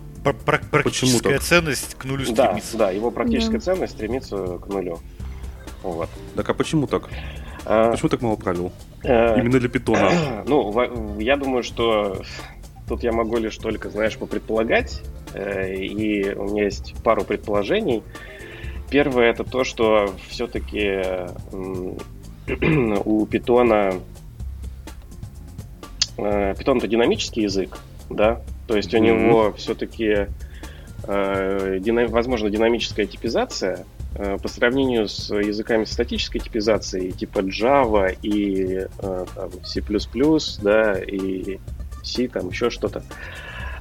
Практическая ценность к нулю стремится. Да, да, его практическая да. ценность стремится к нулю. Вот. Так а почему так? А... Почему так мало правил? А... Именно для питона? [CLEARS THROAT] Ну, я думаю, что тут я могу лишь только, знаешь, попредполагать. Э, и у меня есть пару предположений. Первое это то, что все-таки [CLEARS THROAT] у питона Python это динамический язык, да, то есть у mm-hmm. него все-таки э, дина, возможно динамическая типизация э, по сравнению с языками статической типизации типа Java и э, там, C++, да, и C, там еще что-то.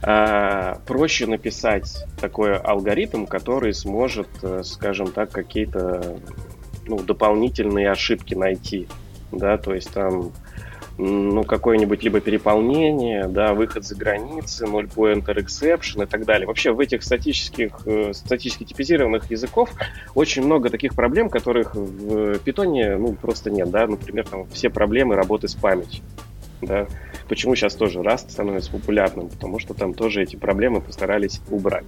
Э, проще написать такой алгоритм, который сможет, э, скажем так, какие-то ну, дополнительные ошибки найти, да, то есть там ну, какое-нибудь либо переполнение, да, выход за границы, null pointer exception и так далее. Вообще в этих статических, э, статически типизированных языков очень много таких проблем, которых в питоне, ну, просто нет, да, например, там все проблемы работы с памятью, да. Почему сейчас тоже Rust становится популярным? Потому что там тоже эти проблемы постарались убрать.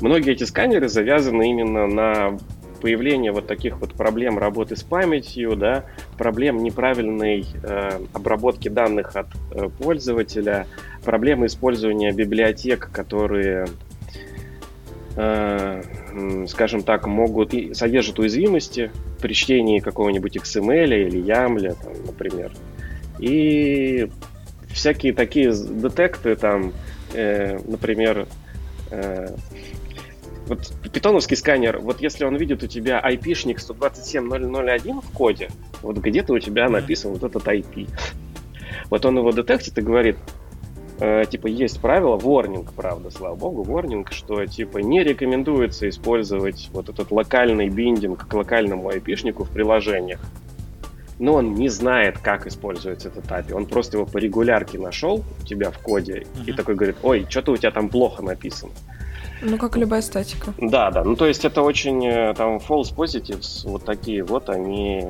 Многие эти сканеры завязаны именно на появление вот таких вот проблем работы с памятью, да, проблем неправильной э, обработки данных от э, пользователя, проблемы использования библиотек, которые э, скажем так, могут и содержат уязвимости при чтении какого-нибудь XML или YAML, там, например. И всякие такие детекты, там, э, например, э, вот питоновский сканер, вот если он видит у тебя IP-шник 127.001 в коде, вот где-то у тебя написан вот этот IP. Вот он его детектит и говорит, э, типа, есть правило, ворнинг, правда, слава богу, ворнинг, что, типа, не рекомендуется использовать вот этот локальный биндинг к локальному IP-шнику в приложениях. Но он не знает, как используется этот API. Он просто его по регулярке нашел у тебя в коде uh-huh. и такой говорит, ой, что-то у тебя там плохо написано. Ну, как и любая статика. Да, да. Ну, то есть это очень э, там false positives, вот такие вот, они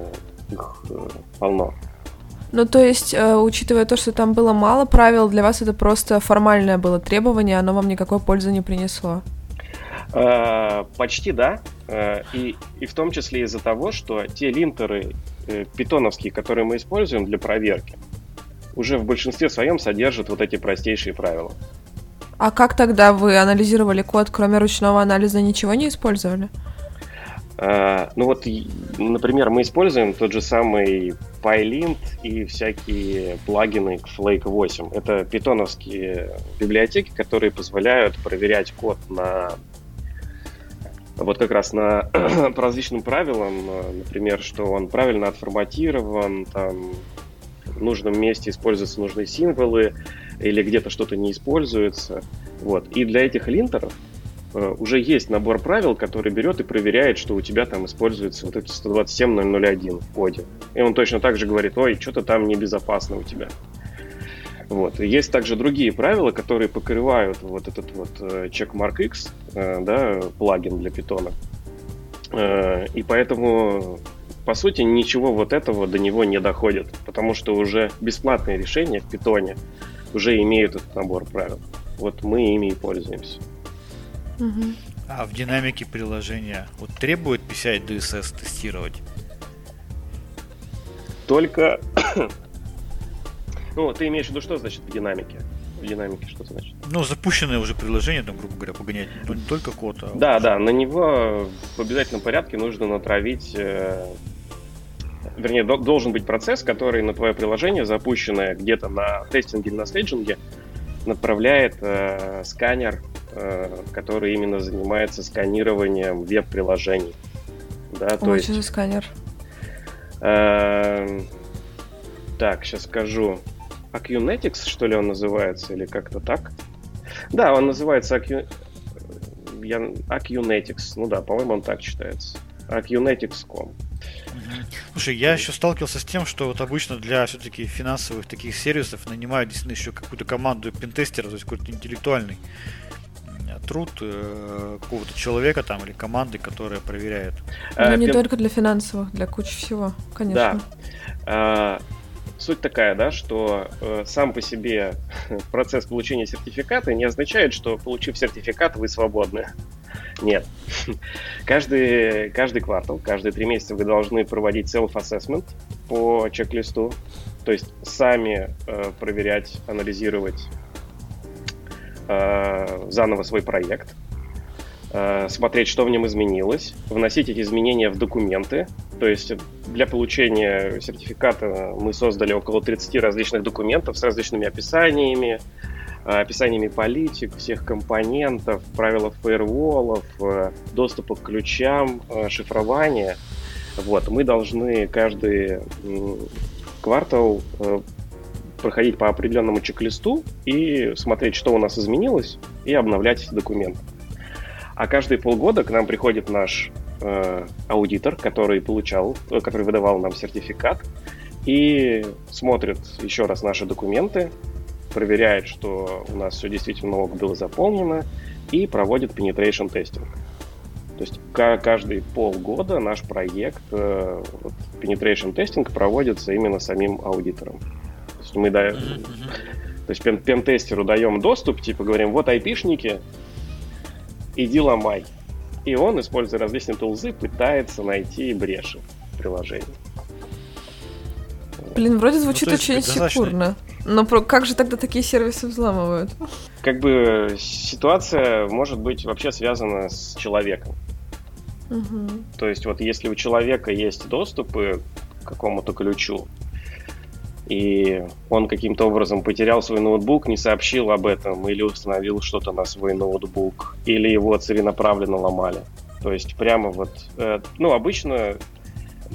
их э, полно. Ну, то есть, э, учитывая то, что там было мало правил, для вас это просто формальное было требование, оно вам никакой пользы не принесло? Э, почти да. Э, и, и в том числе из-за того, что те линтеры э, питоновские, которые мы используем для проверки, уже в большинстве своем содержат вот эти простейшие правила. А как тогда вы анализировали код, кроме ручного анализа, ничего не использовали? Uh, ну вот, например, мы используем тот же самый PyLint и всякие плагины к Flake 8. Это питоновские библиотеки, которые позволяют проверять код на вот как раз на [CLEARS THROAT] по различным правилам, например, что он правильно отформатирован, там в нужном месте используются нужные символы, или где-то что-то не используется. Вот. И для этих линтеров э, уже есть набор правил, который берет и проверяет, что у тебя там используется вот эти 127.001 в коде. И он точно так же говорит, ой, что-то там небезопасно у тебя. Вот. И есть также другие правила, которые покрывают вот этот вот э, checkmark X, э, да, плагин для питона. И поэтому, по сути, ничего вот этого до него не доходит, потому что уже бесплатные решения в питоне уже имеют этот набор правил. Вот мы ими и пользуемся. А в динамике приложения вот требует PCI DSS тестировать? Только... [COUGHS] ну, ты имеешь в виду, что значит в динамике? В динамике что значит? Ну, запущенное уже приложение, там, грубо говоря, погонять не только код, а... Да, да, на него в обязательном порядке нужно натравить э, вернее, должен быть процесс, который на твое приложение, запущенное где-то на тестинге или на стейджинге, направляет э, сканер, э, который именно занимается сканированием веб-приложений. Да, то Ой, есть... что сканер? Э, так, сейчас скажу. Acunetics, что ли, он называется, или как-то так? Да, он называется Acu... Acunetics. Ну да, по-моему, он так читается. Acunetics.com. Слушай, я еще сталкивался с тем, что вот обычно для все-таки финансовых таких сервисов нанимают действительно еще какую-то команду пентестера, то есть какой-то интеллектуальный труд э, какого-то человека там или команды, которая проверяет. Ну, не Пен... только для финансовых, для кучи всего, конечно. Да. Суть такая, да, что э, сам по себе [LAUGHS] процесс получения сертификата не означает, что получив сертификат, вы свободны. [LAUGHS] Нет. [LAUGHS] Каждый, каждый квартал, каждые три месяца вы должны проводить self-assessment по чек-листу, то есть сами э, проверять, анализировать э, заново свой проект, смотреть, что в нем изменилось, вносить эти изменения в документы. То есть для получения сертификата мы создали около 30 различных документов с различными описаниями, Э, описаниями политик, всех компонентов, правилах фаерволов, э, доступа к ключам, э, шифрования. Вот, мы должны каждый квартал проходить по определенному чек-листу и смотреть, что у нас изменилось, и обновлять документы. А каждые полгода к нам приходит наш э, аудитор, который получал, который выдавал нам сертификат, и смотрит еще раз наши документы, проверяет, что у нас все действительно много было заполнено, и проводит penetration testing. То есть каждые полгода наш проект э, penetration testing проводится именно самим аудитором. То есть мы даем, то есть пен, пентестеру даем доступ, типа говорим, вот айпишники, иди ломай. И он, используя различные тулзы, пытается найти бреши в приложении. Блин, вроде звучит Ну, есть очень секурно. Но про- как же тогда такие сервисы взламывают? Как бы ситуация может быть вообще связана с человеком. Мгм. То есть вот если у человека есть доступы к какому-то ключу, и он каким-то образом потерял свой ноутбук, не сообщил об этом, или установил что-то на свой ноутбук, или его целенаправленно ломали. То есть прямо вот, э, ну обычно,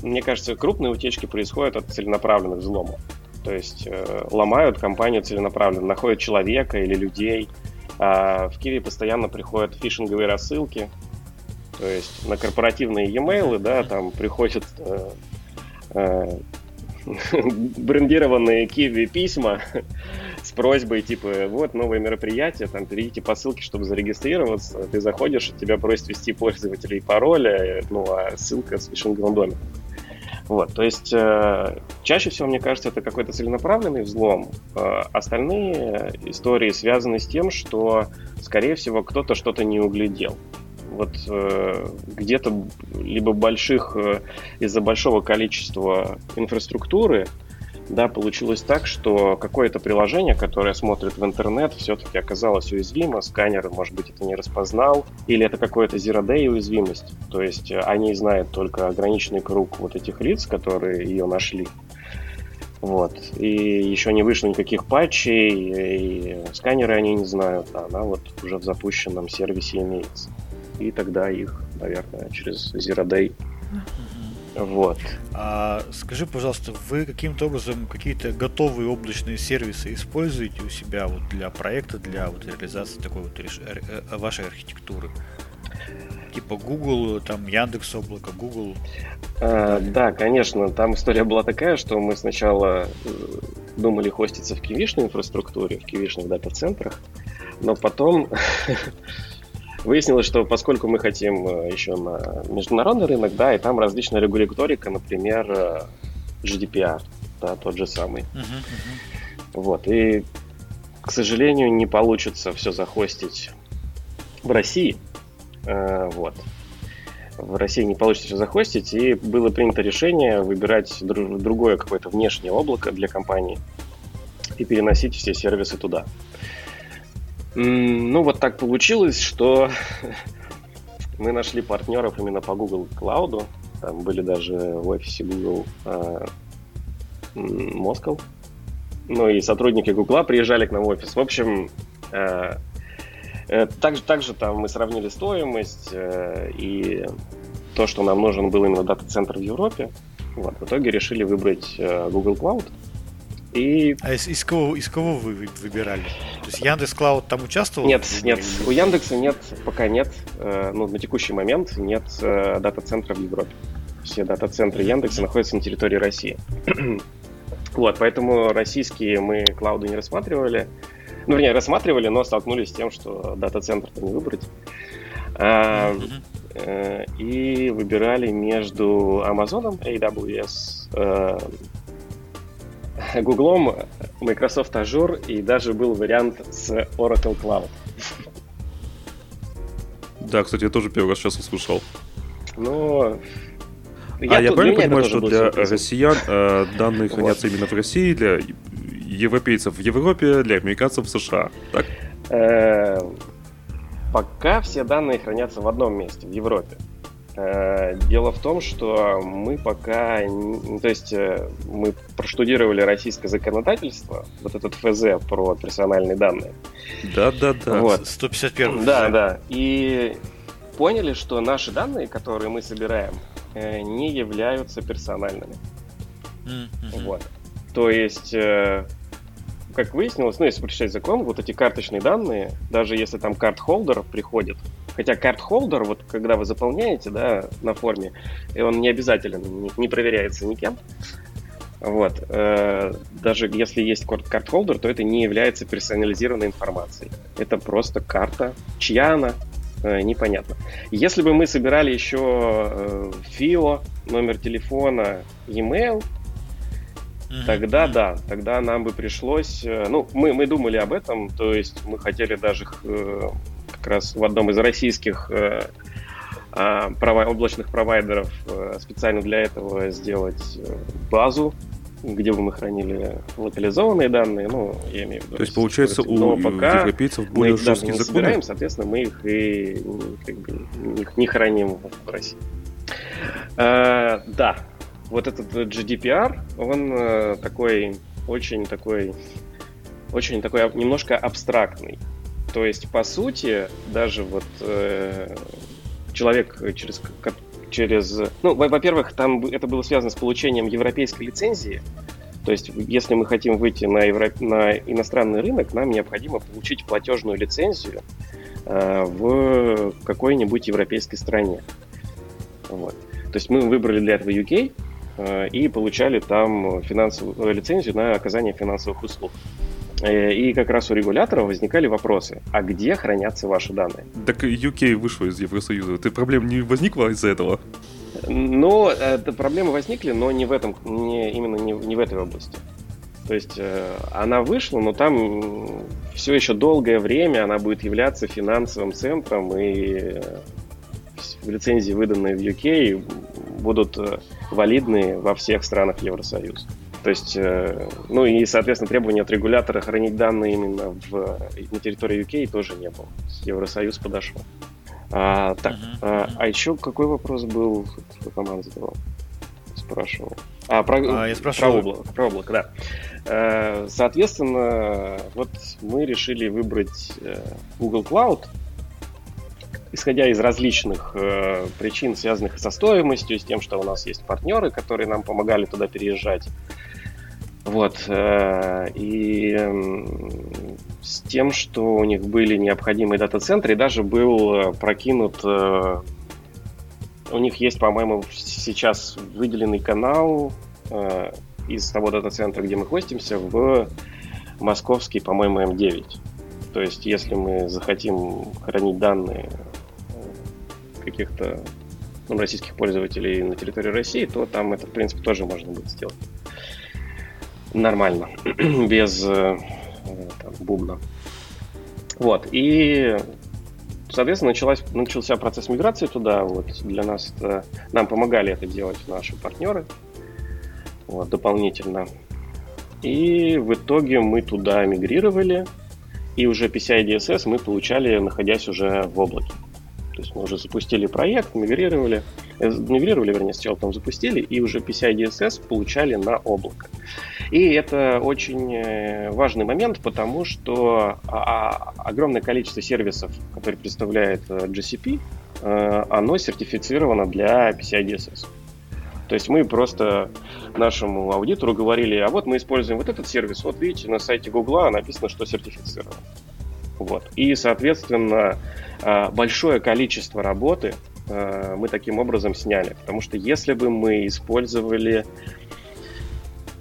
мне кажется, крупные утечки происходят от целенаправленных взломов. То есть э, ломают компанию целенаправленно, находят человека или людей. А в Киеве постоянно приходят фишинговые рассылки, то есть на корпоративные e-mail, да, там приходят э, э, [LAUGHS] брендированные Киви письма с просьбой, типа, вот новое мероприятие, там, перейдите по ссылке, чтобы зарегистрироваться. Ты заходишь, тебя просят ввести пользователей пароля, ну, а ссылка с фишинговым домиком. Вот, то есть э, чаще всего, мне кажется, это какой-то целенаправленный взлом. Э, остальные истории связаны с тем, что, скорее всего, кто-то что-то не углядел. Вот э, где-то либо больших э, из-за большого количества инфраструктуры, да, получилось так, что какое-то приложение, которое смотрит в интернет, все-таки оказалось уязвимо, сканер, может быть, это не распознал, или это какое-то zero day уязвимость, то есть они знают только ограниченный круг вот этих лиц, которые ее нашли. Вот. И еще не вышло никаких патчей, и сканеры они не знают, а она вот уже в запущенном сервисе имеется. И тогда их, наверное, через Zero Day. Вот. А скажи, пожалуйста, вы каким-то образом какие-то готовые облачные сервисы используете у себя вот для проекта, для вот реализации такой вот реш- ар- э, вашей архитектуры? Типа Google, там Яндекс облако, Google. А, да, конечно, там история была такая, что мы сначала э, думали хоститься в кивишной инфраструктуре, в кивишных дата-центрах, но потом [LAUGHS] выяснилось, что поскольку мы хотим э, еще на международный рынок, да, и там различная регуляторика, например, э, GDPR, да, тот же самый. Мгм, мгм. Вот, и, к сожалению, не получится все захостить в России. Э, Вот. В России не получится все захостить, и было принято решение выбирать дру- другое какое-то внешнее облако для компании и переносить все сервисы туда. Ну, вот так получилось, что [LAUGHS] мы нашли партнеров именно по Google Cloud. Там были даже в офисе Google э, м, Moscow. Ну и сотрудники Гугла приезжали к нам в офис. В общем, э, э, также, также там мы сравнили стоимость э, и то, что нам нужен был именно дата-центр в Европе. Вот, в итоге решили выбрать э, Google Cloud. И А из, из кого, из кого вы вы- выбирали? То есть Яндекс Клауд там участвовал? нет, нет, у Яндекса нет, пока нет, э, ну, на текущий момент нет э, дата-центра в Европе. Все дата-центры Яндекса находятся на территории России. [CLEARS THROAT] Вот, поэтому российские мы клауды не рассматривали. Ну, вернее, рассматривали, но столкнулись с тем, что дата-центр-то не выбрать. А, э, и выбирали между Amazon, AWS, э, Google, Microsoft Azure и даже был вариант с Oracle Cloud. Да, кстати, я тоже первый раз сейчас услышал. Но а я правильно понимаю, что для россиян э, данные Вот. хранятся именно в России, для европейцев в Европе, для американцев в США? Так? Э, Пока все данные хранятся в одном месте, в Европе. Э, Дело в том, что мы пока, ну, то есть э, мы проштудировали российское законодательство, вот этот ФЗ про персональные данные. Да-да-да. Вот. 151 Да, да. И поняли, что наши данные, которые мы собираем, э, не являются персональными. Мгм. Вот. То есть, как выяснилось, ну, если прочитать закон, вот эти карточные данные, даже если там cardholder приходит, хотя cardholder, вот когда вы заполняете, да, на форме, и он не обязателен, не, не проверяется никем, вот, э, даже если есть card- cardholder, то это не является персонализированной информацией. Это просто карта, чья она, э, непонятно. Если бы мы собирали еще э, ФИО, номер телефона, e-mail. Тогда да, тогда нам бы пришлось... э, Ну, мы, мы думали об этом, то есть мы хотели даже э, как раз в одном из российских э, а, прова- облачных провайдеров э, специально для этого сделать э, базу где бы мы хранили локализованные данные, ну, я имею в виду. То есть, получается, у пока европейцев более жесткие законы? собираем, соответственно, мы их и как бы, не, не храним в России. А, да, вот этот GDPR, он э, такой, очень такой, очень такой немножко абстрактный. То есть, по сути, даже вот э, человек, через, через... Ну, во-первых, там это было связано с получением европейской лицензии. То есть, если мы хотим выйти на, евро... на иностранный рынок, нам необходимо получить платежную лицензию э, в какой-нибудь европейской стране. Вот. То есть мы выбрали для этого UK э, и получали там финансовую лицензию на оказание финансовых услуг. Э, и как раз у регулятора возникали вопросы, а где хранятся ваши данные? Так UK вышло из Евросоюза. Ты проблем не возникла из-за этого? Ну, это проблемы возникли, но не в этом, не, именно не, не в этой области. То есть э, она вышла, но там все еще долгое время она будет являться финансовым центром, и э, лицензии, выданные в UK, будут валидны во всех странах Евросоюза. То есть, э, ну и, соответственно, требования от регулятора хранить данные именно в, на территории UK тоже не было. Евросоюз подошел. А, так, uh-huh. а, а еще какой вопрос был? Команд задавал. Спрашивал. А, про, а, я спрашивал... про, облако, про облако, да. Э, соответственно, вот мы решили выбрать э, Google Cloud, исходя из различных э, причин, связанных со стоимостью, с тем, что у нас есть партнеры, которые нам помогали туда переезжать. Вот. Э, и с тем, что у них были необходимые дата-центры, и даже был э, прокинут... Э, у них есть, по-моему, сейчас выделенный канал из того дата-центра, где мы хостимся, в московский, по-моему, М9. То есть, если мы захотим хранить данные каких-то ну, российских пользователей на территории России, то там это, в принципе, тоже можно будет сделать нормально, [CLEARS THROAT] без э, там, бубна. Вот, и, соответственно, началась, начался процесс миграции туда. Вот для нас это, нам помогали это делать наши партнеры вот, дополнительно. И в итоге мы туда мигрировали, и уже PCI DSS мы получали, находясь уже в облаке. То есть мы уже запустили проект, мигрировали, э, мигрировали, вернее, сначала там запустили, и уже PCI DSS получали на облако. И это очень э, важный момент, потому что а, а, огромное количество сервисов, которые представляет э, GCP, оно сертифицировано для PCI DSS. То есть мы просто нашему аудитору говорили, а вот мы используем вот этот сервис, вот видите, на сайте Гугла написано, что сертифицировано. Вот. И, соответственно, а, большое количество работы а, мы таким образом сняли. Потому что если бы мы использовали,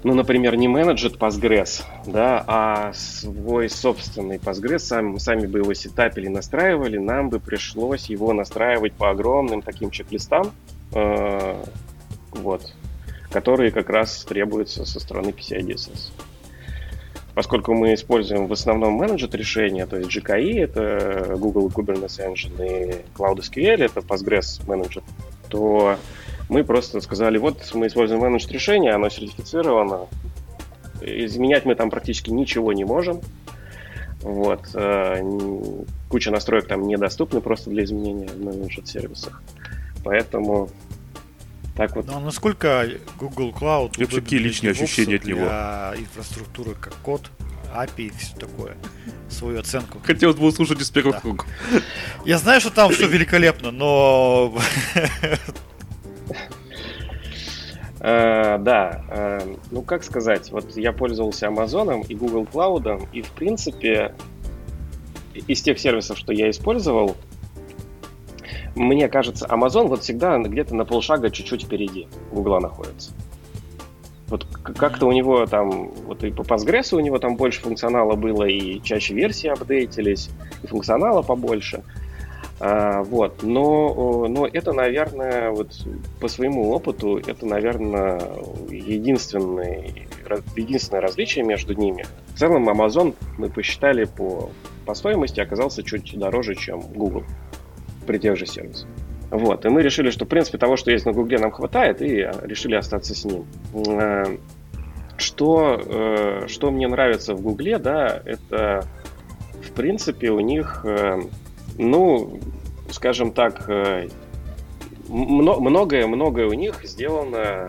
ну, например, не менеджер Postgres, да, а свой собственный Postgres, сами, сами бы его сетапили, настраивали, нам бы пришлось его настраивать по огромным таким чек-листам, э, вот, которые как раз требуются со стороны PCI DSS поскольку мы используем в основном менеджер решения, то есть GKE, это Google Kubernetes Engine, и Cloud SQL, это Postgres Manager, то мы просто сказали, вот мы используем менеджер решение, оно сертифицировано, изменять мы там практически ничего не можем, вот. Э, куча настроек там недоступны просто для изменения в менеджер сервисах. Поэтому так вот. Ну, а насколько Google Cloud... И какие личные ощущения от него? Для инфраструктуры как код, API и все такое. Свою оценку. Хотелось бы услышать из первых да. рук. Я знаю, что там все великолепно, но... Uh, [LAUGHS] да, uh, ну как сказать, вот я пользовался Амазоном и Google Cloud, и в принципе из тех сервисов, что я использовал, мне кажется, Amazon вот всегда где-то на полшага чуть-чуть впереди Гугла находится. Вот как-то у него там, вот и по Postgres у него там больше функционала было, и чаще версии апдейтились, и функционала побольше. А, вот, но, но это, наверное, вот по своему опыту, это, наверное, единственный, единственное различие между ними. В целом, Amazon мы посчитали по, по стоимости оказался чуть дороже, чем Google при тех же сервисах. Вот, и мы решили, что, в принципе, того, что есть на Гугле, нам хватает, и решили остаться с ним. Э, что, э, что мне нравится в Гугле, да, это в принципе у них, э, ну, скажем так, многое-многое у них сделано,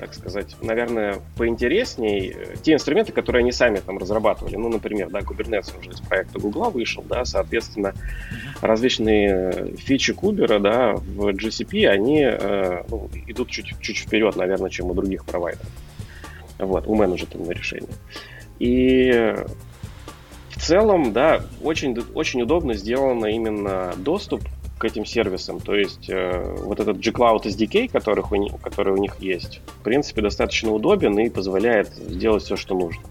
так сказать, наверное, поинтересней. Те инструменты, которые они сами там разрабатывали, ну, например, да, Kubernetes уже из проекта Гугла вышел, да, соответственно, различные фичи Кубера, да, в GCP, они э, ну, идут чуть, чуть вперед, наверное, чем у других провайдеров. Вот, у менеджерного решения. И в целом, да, очень, очень удобно сделано именно доступ к этим сервисам. То есть э, вот этот gCloud SDK, которых у, который у них есть, в принципе, достаточно удобен и позволяет сделать все, что нужно.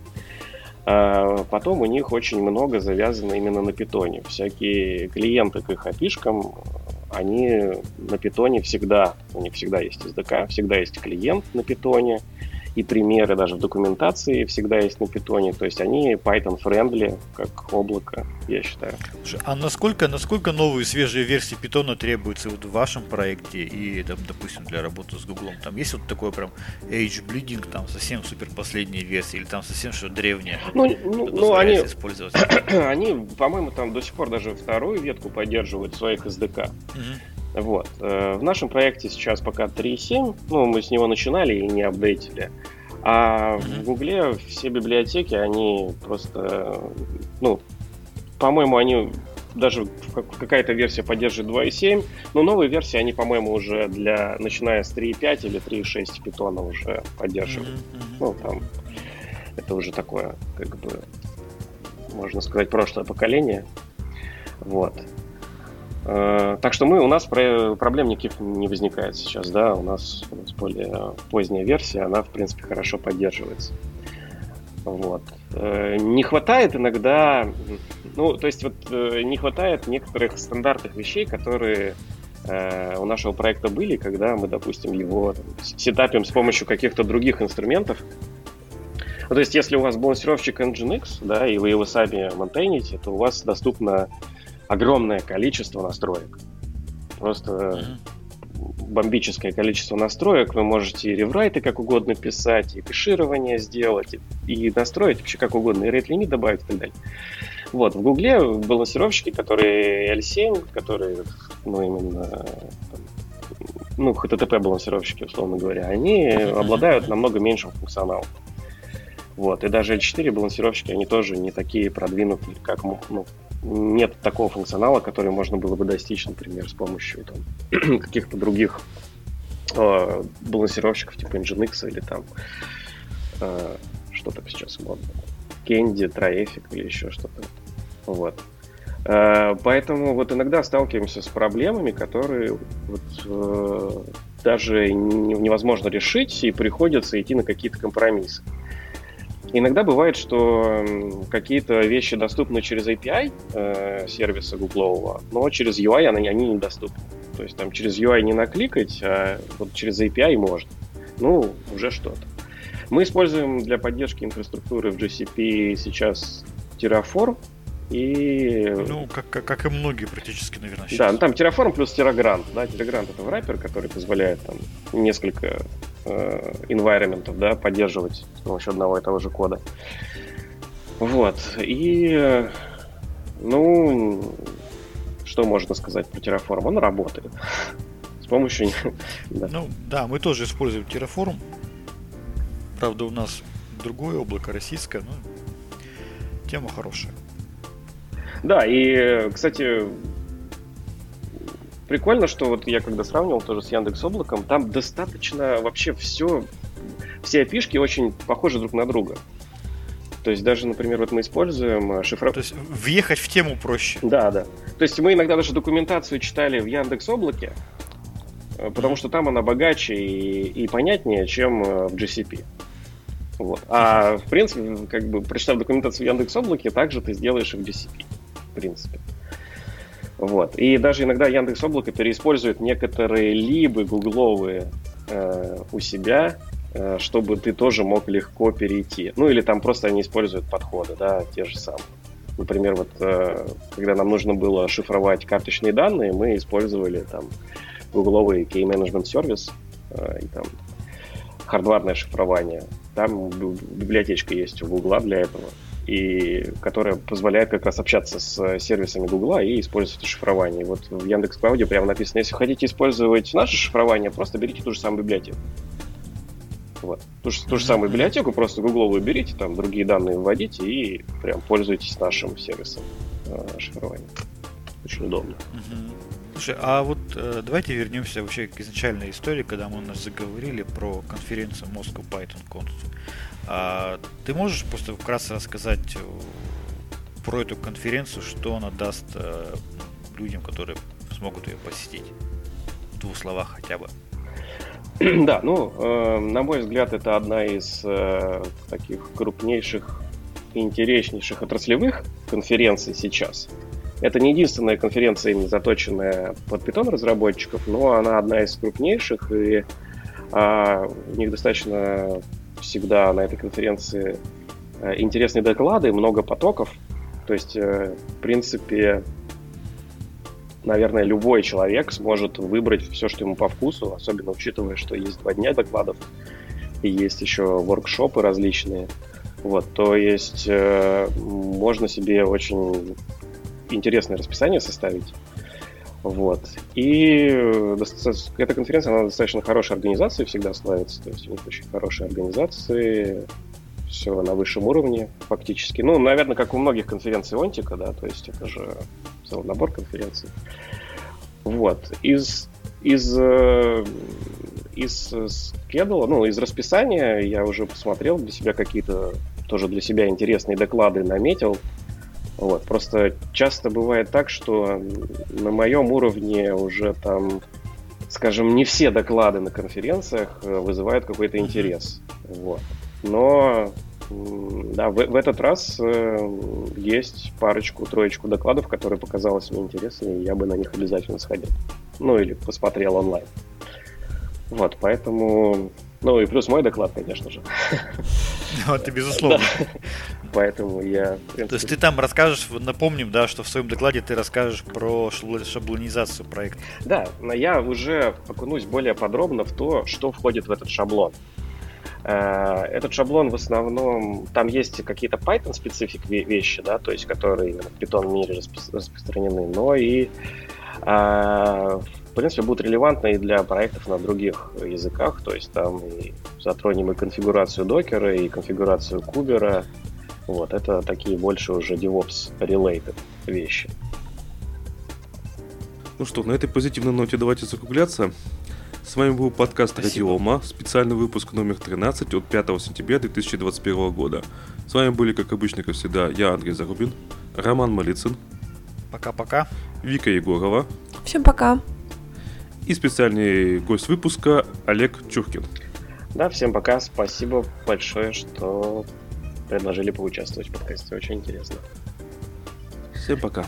А потом у них очень много завязано именно на питоне. Всякие клиенты к их опишкам, они на питоне всегда, у них всегда есть SDK, всегда есть клиент на питоне, и примеры даже в документации всегда есть на питоне. То есть они Python-friendly, как облако, я считаю. А насколько, насколько новые свежие версии питона требуются вот в вашем проекте и, там, допустим, для работы с Гуглом? Там есть вот такой прям age bleeding, там совсем супер последняя версия или там совсем что древняя? Ну, ну, ну они, использовать? [CLEARS THROAT] они, по-моему, там до сих пор даже вторую ветку поддерживают своих SDK. Угу. Вот. Э, в нашем проекте сейчас пока 3.7, ну, мы с него начинали и не апдейтили. А в Гугле все библиотеки, они просто, ну, по-моему, они даже какая-то версия поддерживает 2.7, но новые версии, они, по-моему, уже для, начиная с 3.5 или 3.6 питона уже поддерживают. Mm-hmm. Ну, там, это уже такое, как бы, можно сказать, прошлое поколение. Вот. Э, так что мы, у нас проблем никаких не возникает сейчас, да, у нас, у нас более поздняя версия, она, в принципе, хорошо поддерживается. Вот. Э, не хватает иногда, ну, то есть вот э, не хватает некоторых стандартных вещей, которые у нашего проекта были, когда мы, допустим, его там, сетапим с помощью каких-то других инструментов. Ну, то есть, если у вас балансировщик Nginx, да, и вы его сами монтейните, то у вас доступно огромное количество настроек. Просто mm-hmm. бомбическое количество настроек. Вы можете и реврайты как угодно писать, и кэширование сделать, и, настроить вообще как угодно, и rate лимит добавить и так далее. Вот, в Гугле балансировщики, которые L7, которые, ну, именно там, ну, HTTP балансировщики, условно говоря, они обладают намного меньшим функционалом. Вот, и даже L4 балансировщики, они тоже не такие продвинутые, как ну, нет такого функционала, который можно было бы достичь, например, с помощью там, [CLEARS THROAT] каких-то других э, балансировщиков типа Nginx или там э, что то сейчас модно. Candy, Traffic или еще что-то. Вот. Э, поэтому вот иногда сталкиваемся с проблемами, которые вот, э, даже невозможно решить, и приходится идти на какие-то компромиссы. Иногда бывает, что какие-то вещи доступны через API э, сервиса гуглового, но через UI они, они недоступны. То есть там через UI не накликать, а вот через API можно. Ну, уже что-то. Мы используем для поддержки инфраструктуры в GCP сейчас Terraform и... Ну, как, как, как и многие практически, наверное, сейчас. Да, ну там Terraform плюс Terragrant. Да, Terragrant это враппер, который позволяет там несколько э, environment, да, поддерживать с помощью одного и того же кода. Вот. И, ну, что можно сказать про Terraform? Он работает. С помощью... [LAUGHS] да. Ну, да, мы тоже используем Terraform. Правда, у нас другое облако российское, но тема хорошая. Да, и, кстати, прикольно, что вот я когда сравнивал тоже с Яндекс Облаком, там достаточно вообще все, все опишки очень похожи друг на друга. То есть даже, например, вот мы используем э, шифровку. То есть въехать в тему проще. Да, да. То есть мы иногда даже документацию читали в Яндекс Облаке, э, потому что там она богаче и, и понятнее, чем э, в GCP. Вот. А в принципе, как бы прочитав документацию в Яндекс Облаке, также ты сделаешь и в GCP. В принципе. Вот. И даже иногда Яндекс Облако переиспользует некоторые либо гугловые э, у себя, э, чтобы ты тоже мог легко перейти. Ну или там просто они используют подходы, да, те же самые. Например, вот э, когда нам нужно было шифровать карточные данные, мы использовали там гугловый Key Management Service э, и там хардварное шифрование там библиотечка есть у Гугла для этого, и которая позволяет как раз общаться с сервисами Гугла и использовать шифрование. Вот в Яндекс Клауде прямо написано, если хотите использовать наше шифрование, просто берите ту же самую библиотеку. Вот. Ту, же, ту же самую библиотеку, просто гугловую берите, там другие данные вводите и прям пользуйтесь нашим сервисом э, шифрования. Очень удобно. Слушай, а вот э, давайте вернемся вообще к изначальной истории, когда мы у нас заговорили про конференцию Moscow Python Conf. А, ты можешь просто вкратце рассказать э, про эту конференцию, что она даст э, людям, которые смогут ее посетить? В двух словах хотя бы. [CLEARS THROAT] Да, ну, э, на мой взгляд, это одна из э, таких крупнейших и интереснейших отраслевых конференций сейчас. Это не единственная конференция, именно заточенная под питон разработчиков, но она одна из крупнейших, и а, у них достаточно всегда на этой конференции а, интересные доклады, много потоков. То есть, а, в принципе, наверное, любой человек сможет выбрать все, что ему по вкусу, особенно учитывая, что есть два дня докладов и есть еще воркшопы различные. Вот, то есть э, можно себе очень интересное расписание составить. Вот. И э, эта конференция, она достаточно хорошей организацией всегда славится. То есть у них очень хорошие организации, все на высшем уровне фактически. Ну, наверное, как у многих конференций Онтика, да, то есть это же целый набор конференций. Вот. Из, из, э, из скедула, ну, из расписания я уже посмотрел для себя какие-то тоже для себя интересные доклады наметил. Вот. Просто часто бывает так, что на моем уровне уже там, скажем, не все доклады на конференциях э, вызывают какой-то интерес. Вот. Но да, в, в этот раз э, есть парочку, троечку докладов, которые показалось мне интересными, и я бы на них обязательно сходил. Ну или посмотрел онлайн. Вот, поэтому ну и плюс мой доклад, конечно же. [LAUGHS] Ну, это безусловно. [LAUGHS] Поэтому я... То есть ты там расскажешь, напомним, да, что в своем докладе ты расскажешь про шаблонизацию проекта. Да, но я уже окунусь более подробно в то, что входит в этот шаблон. Э, этот шаблон в основном, там есть какие-то Python специфик вещи, да, то есть которые в Python мире распространены, но и а, в принципе, будут релевантны и для проектов на других языках, то есть там и затронем и конфигурацию докера, и конфигурацию кубера. Вот, это такие больше уже DevOps-related вещи. Ну что, на этой позитивной ноте давайте закругляться. С вами был подкаст Радиома, специальный выпуск номер 13 от 5 сентября 2021 года. С вами были, как обычно, как всегда, я, Андрей Зарубин, Роман Малицын. Пока-пока. Вика Егорова. Всем пока. И специальный гость выпуска Олег Чуркин. Да, всем пока. Спасибо большое, что предложили поучаствовать в подкасте. Очень интересно. Всем пока.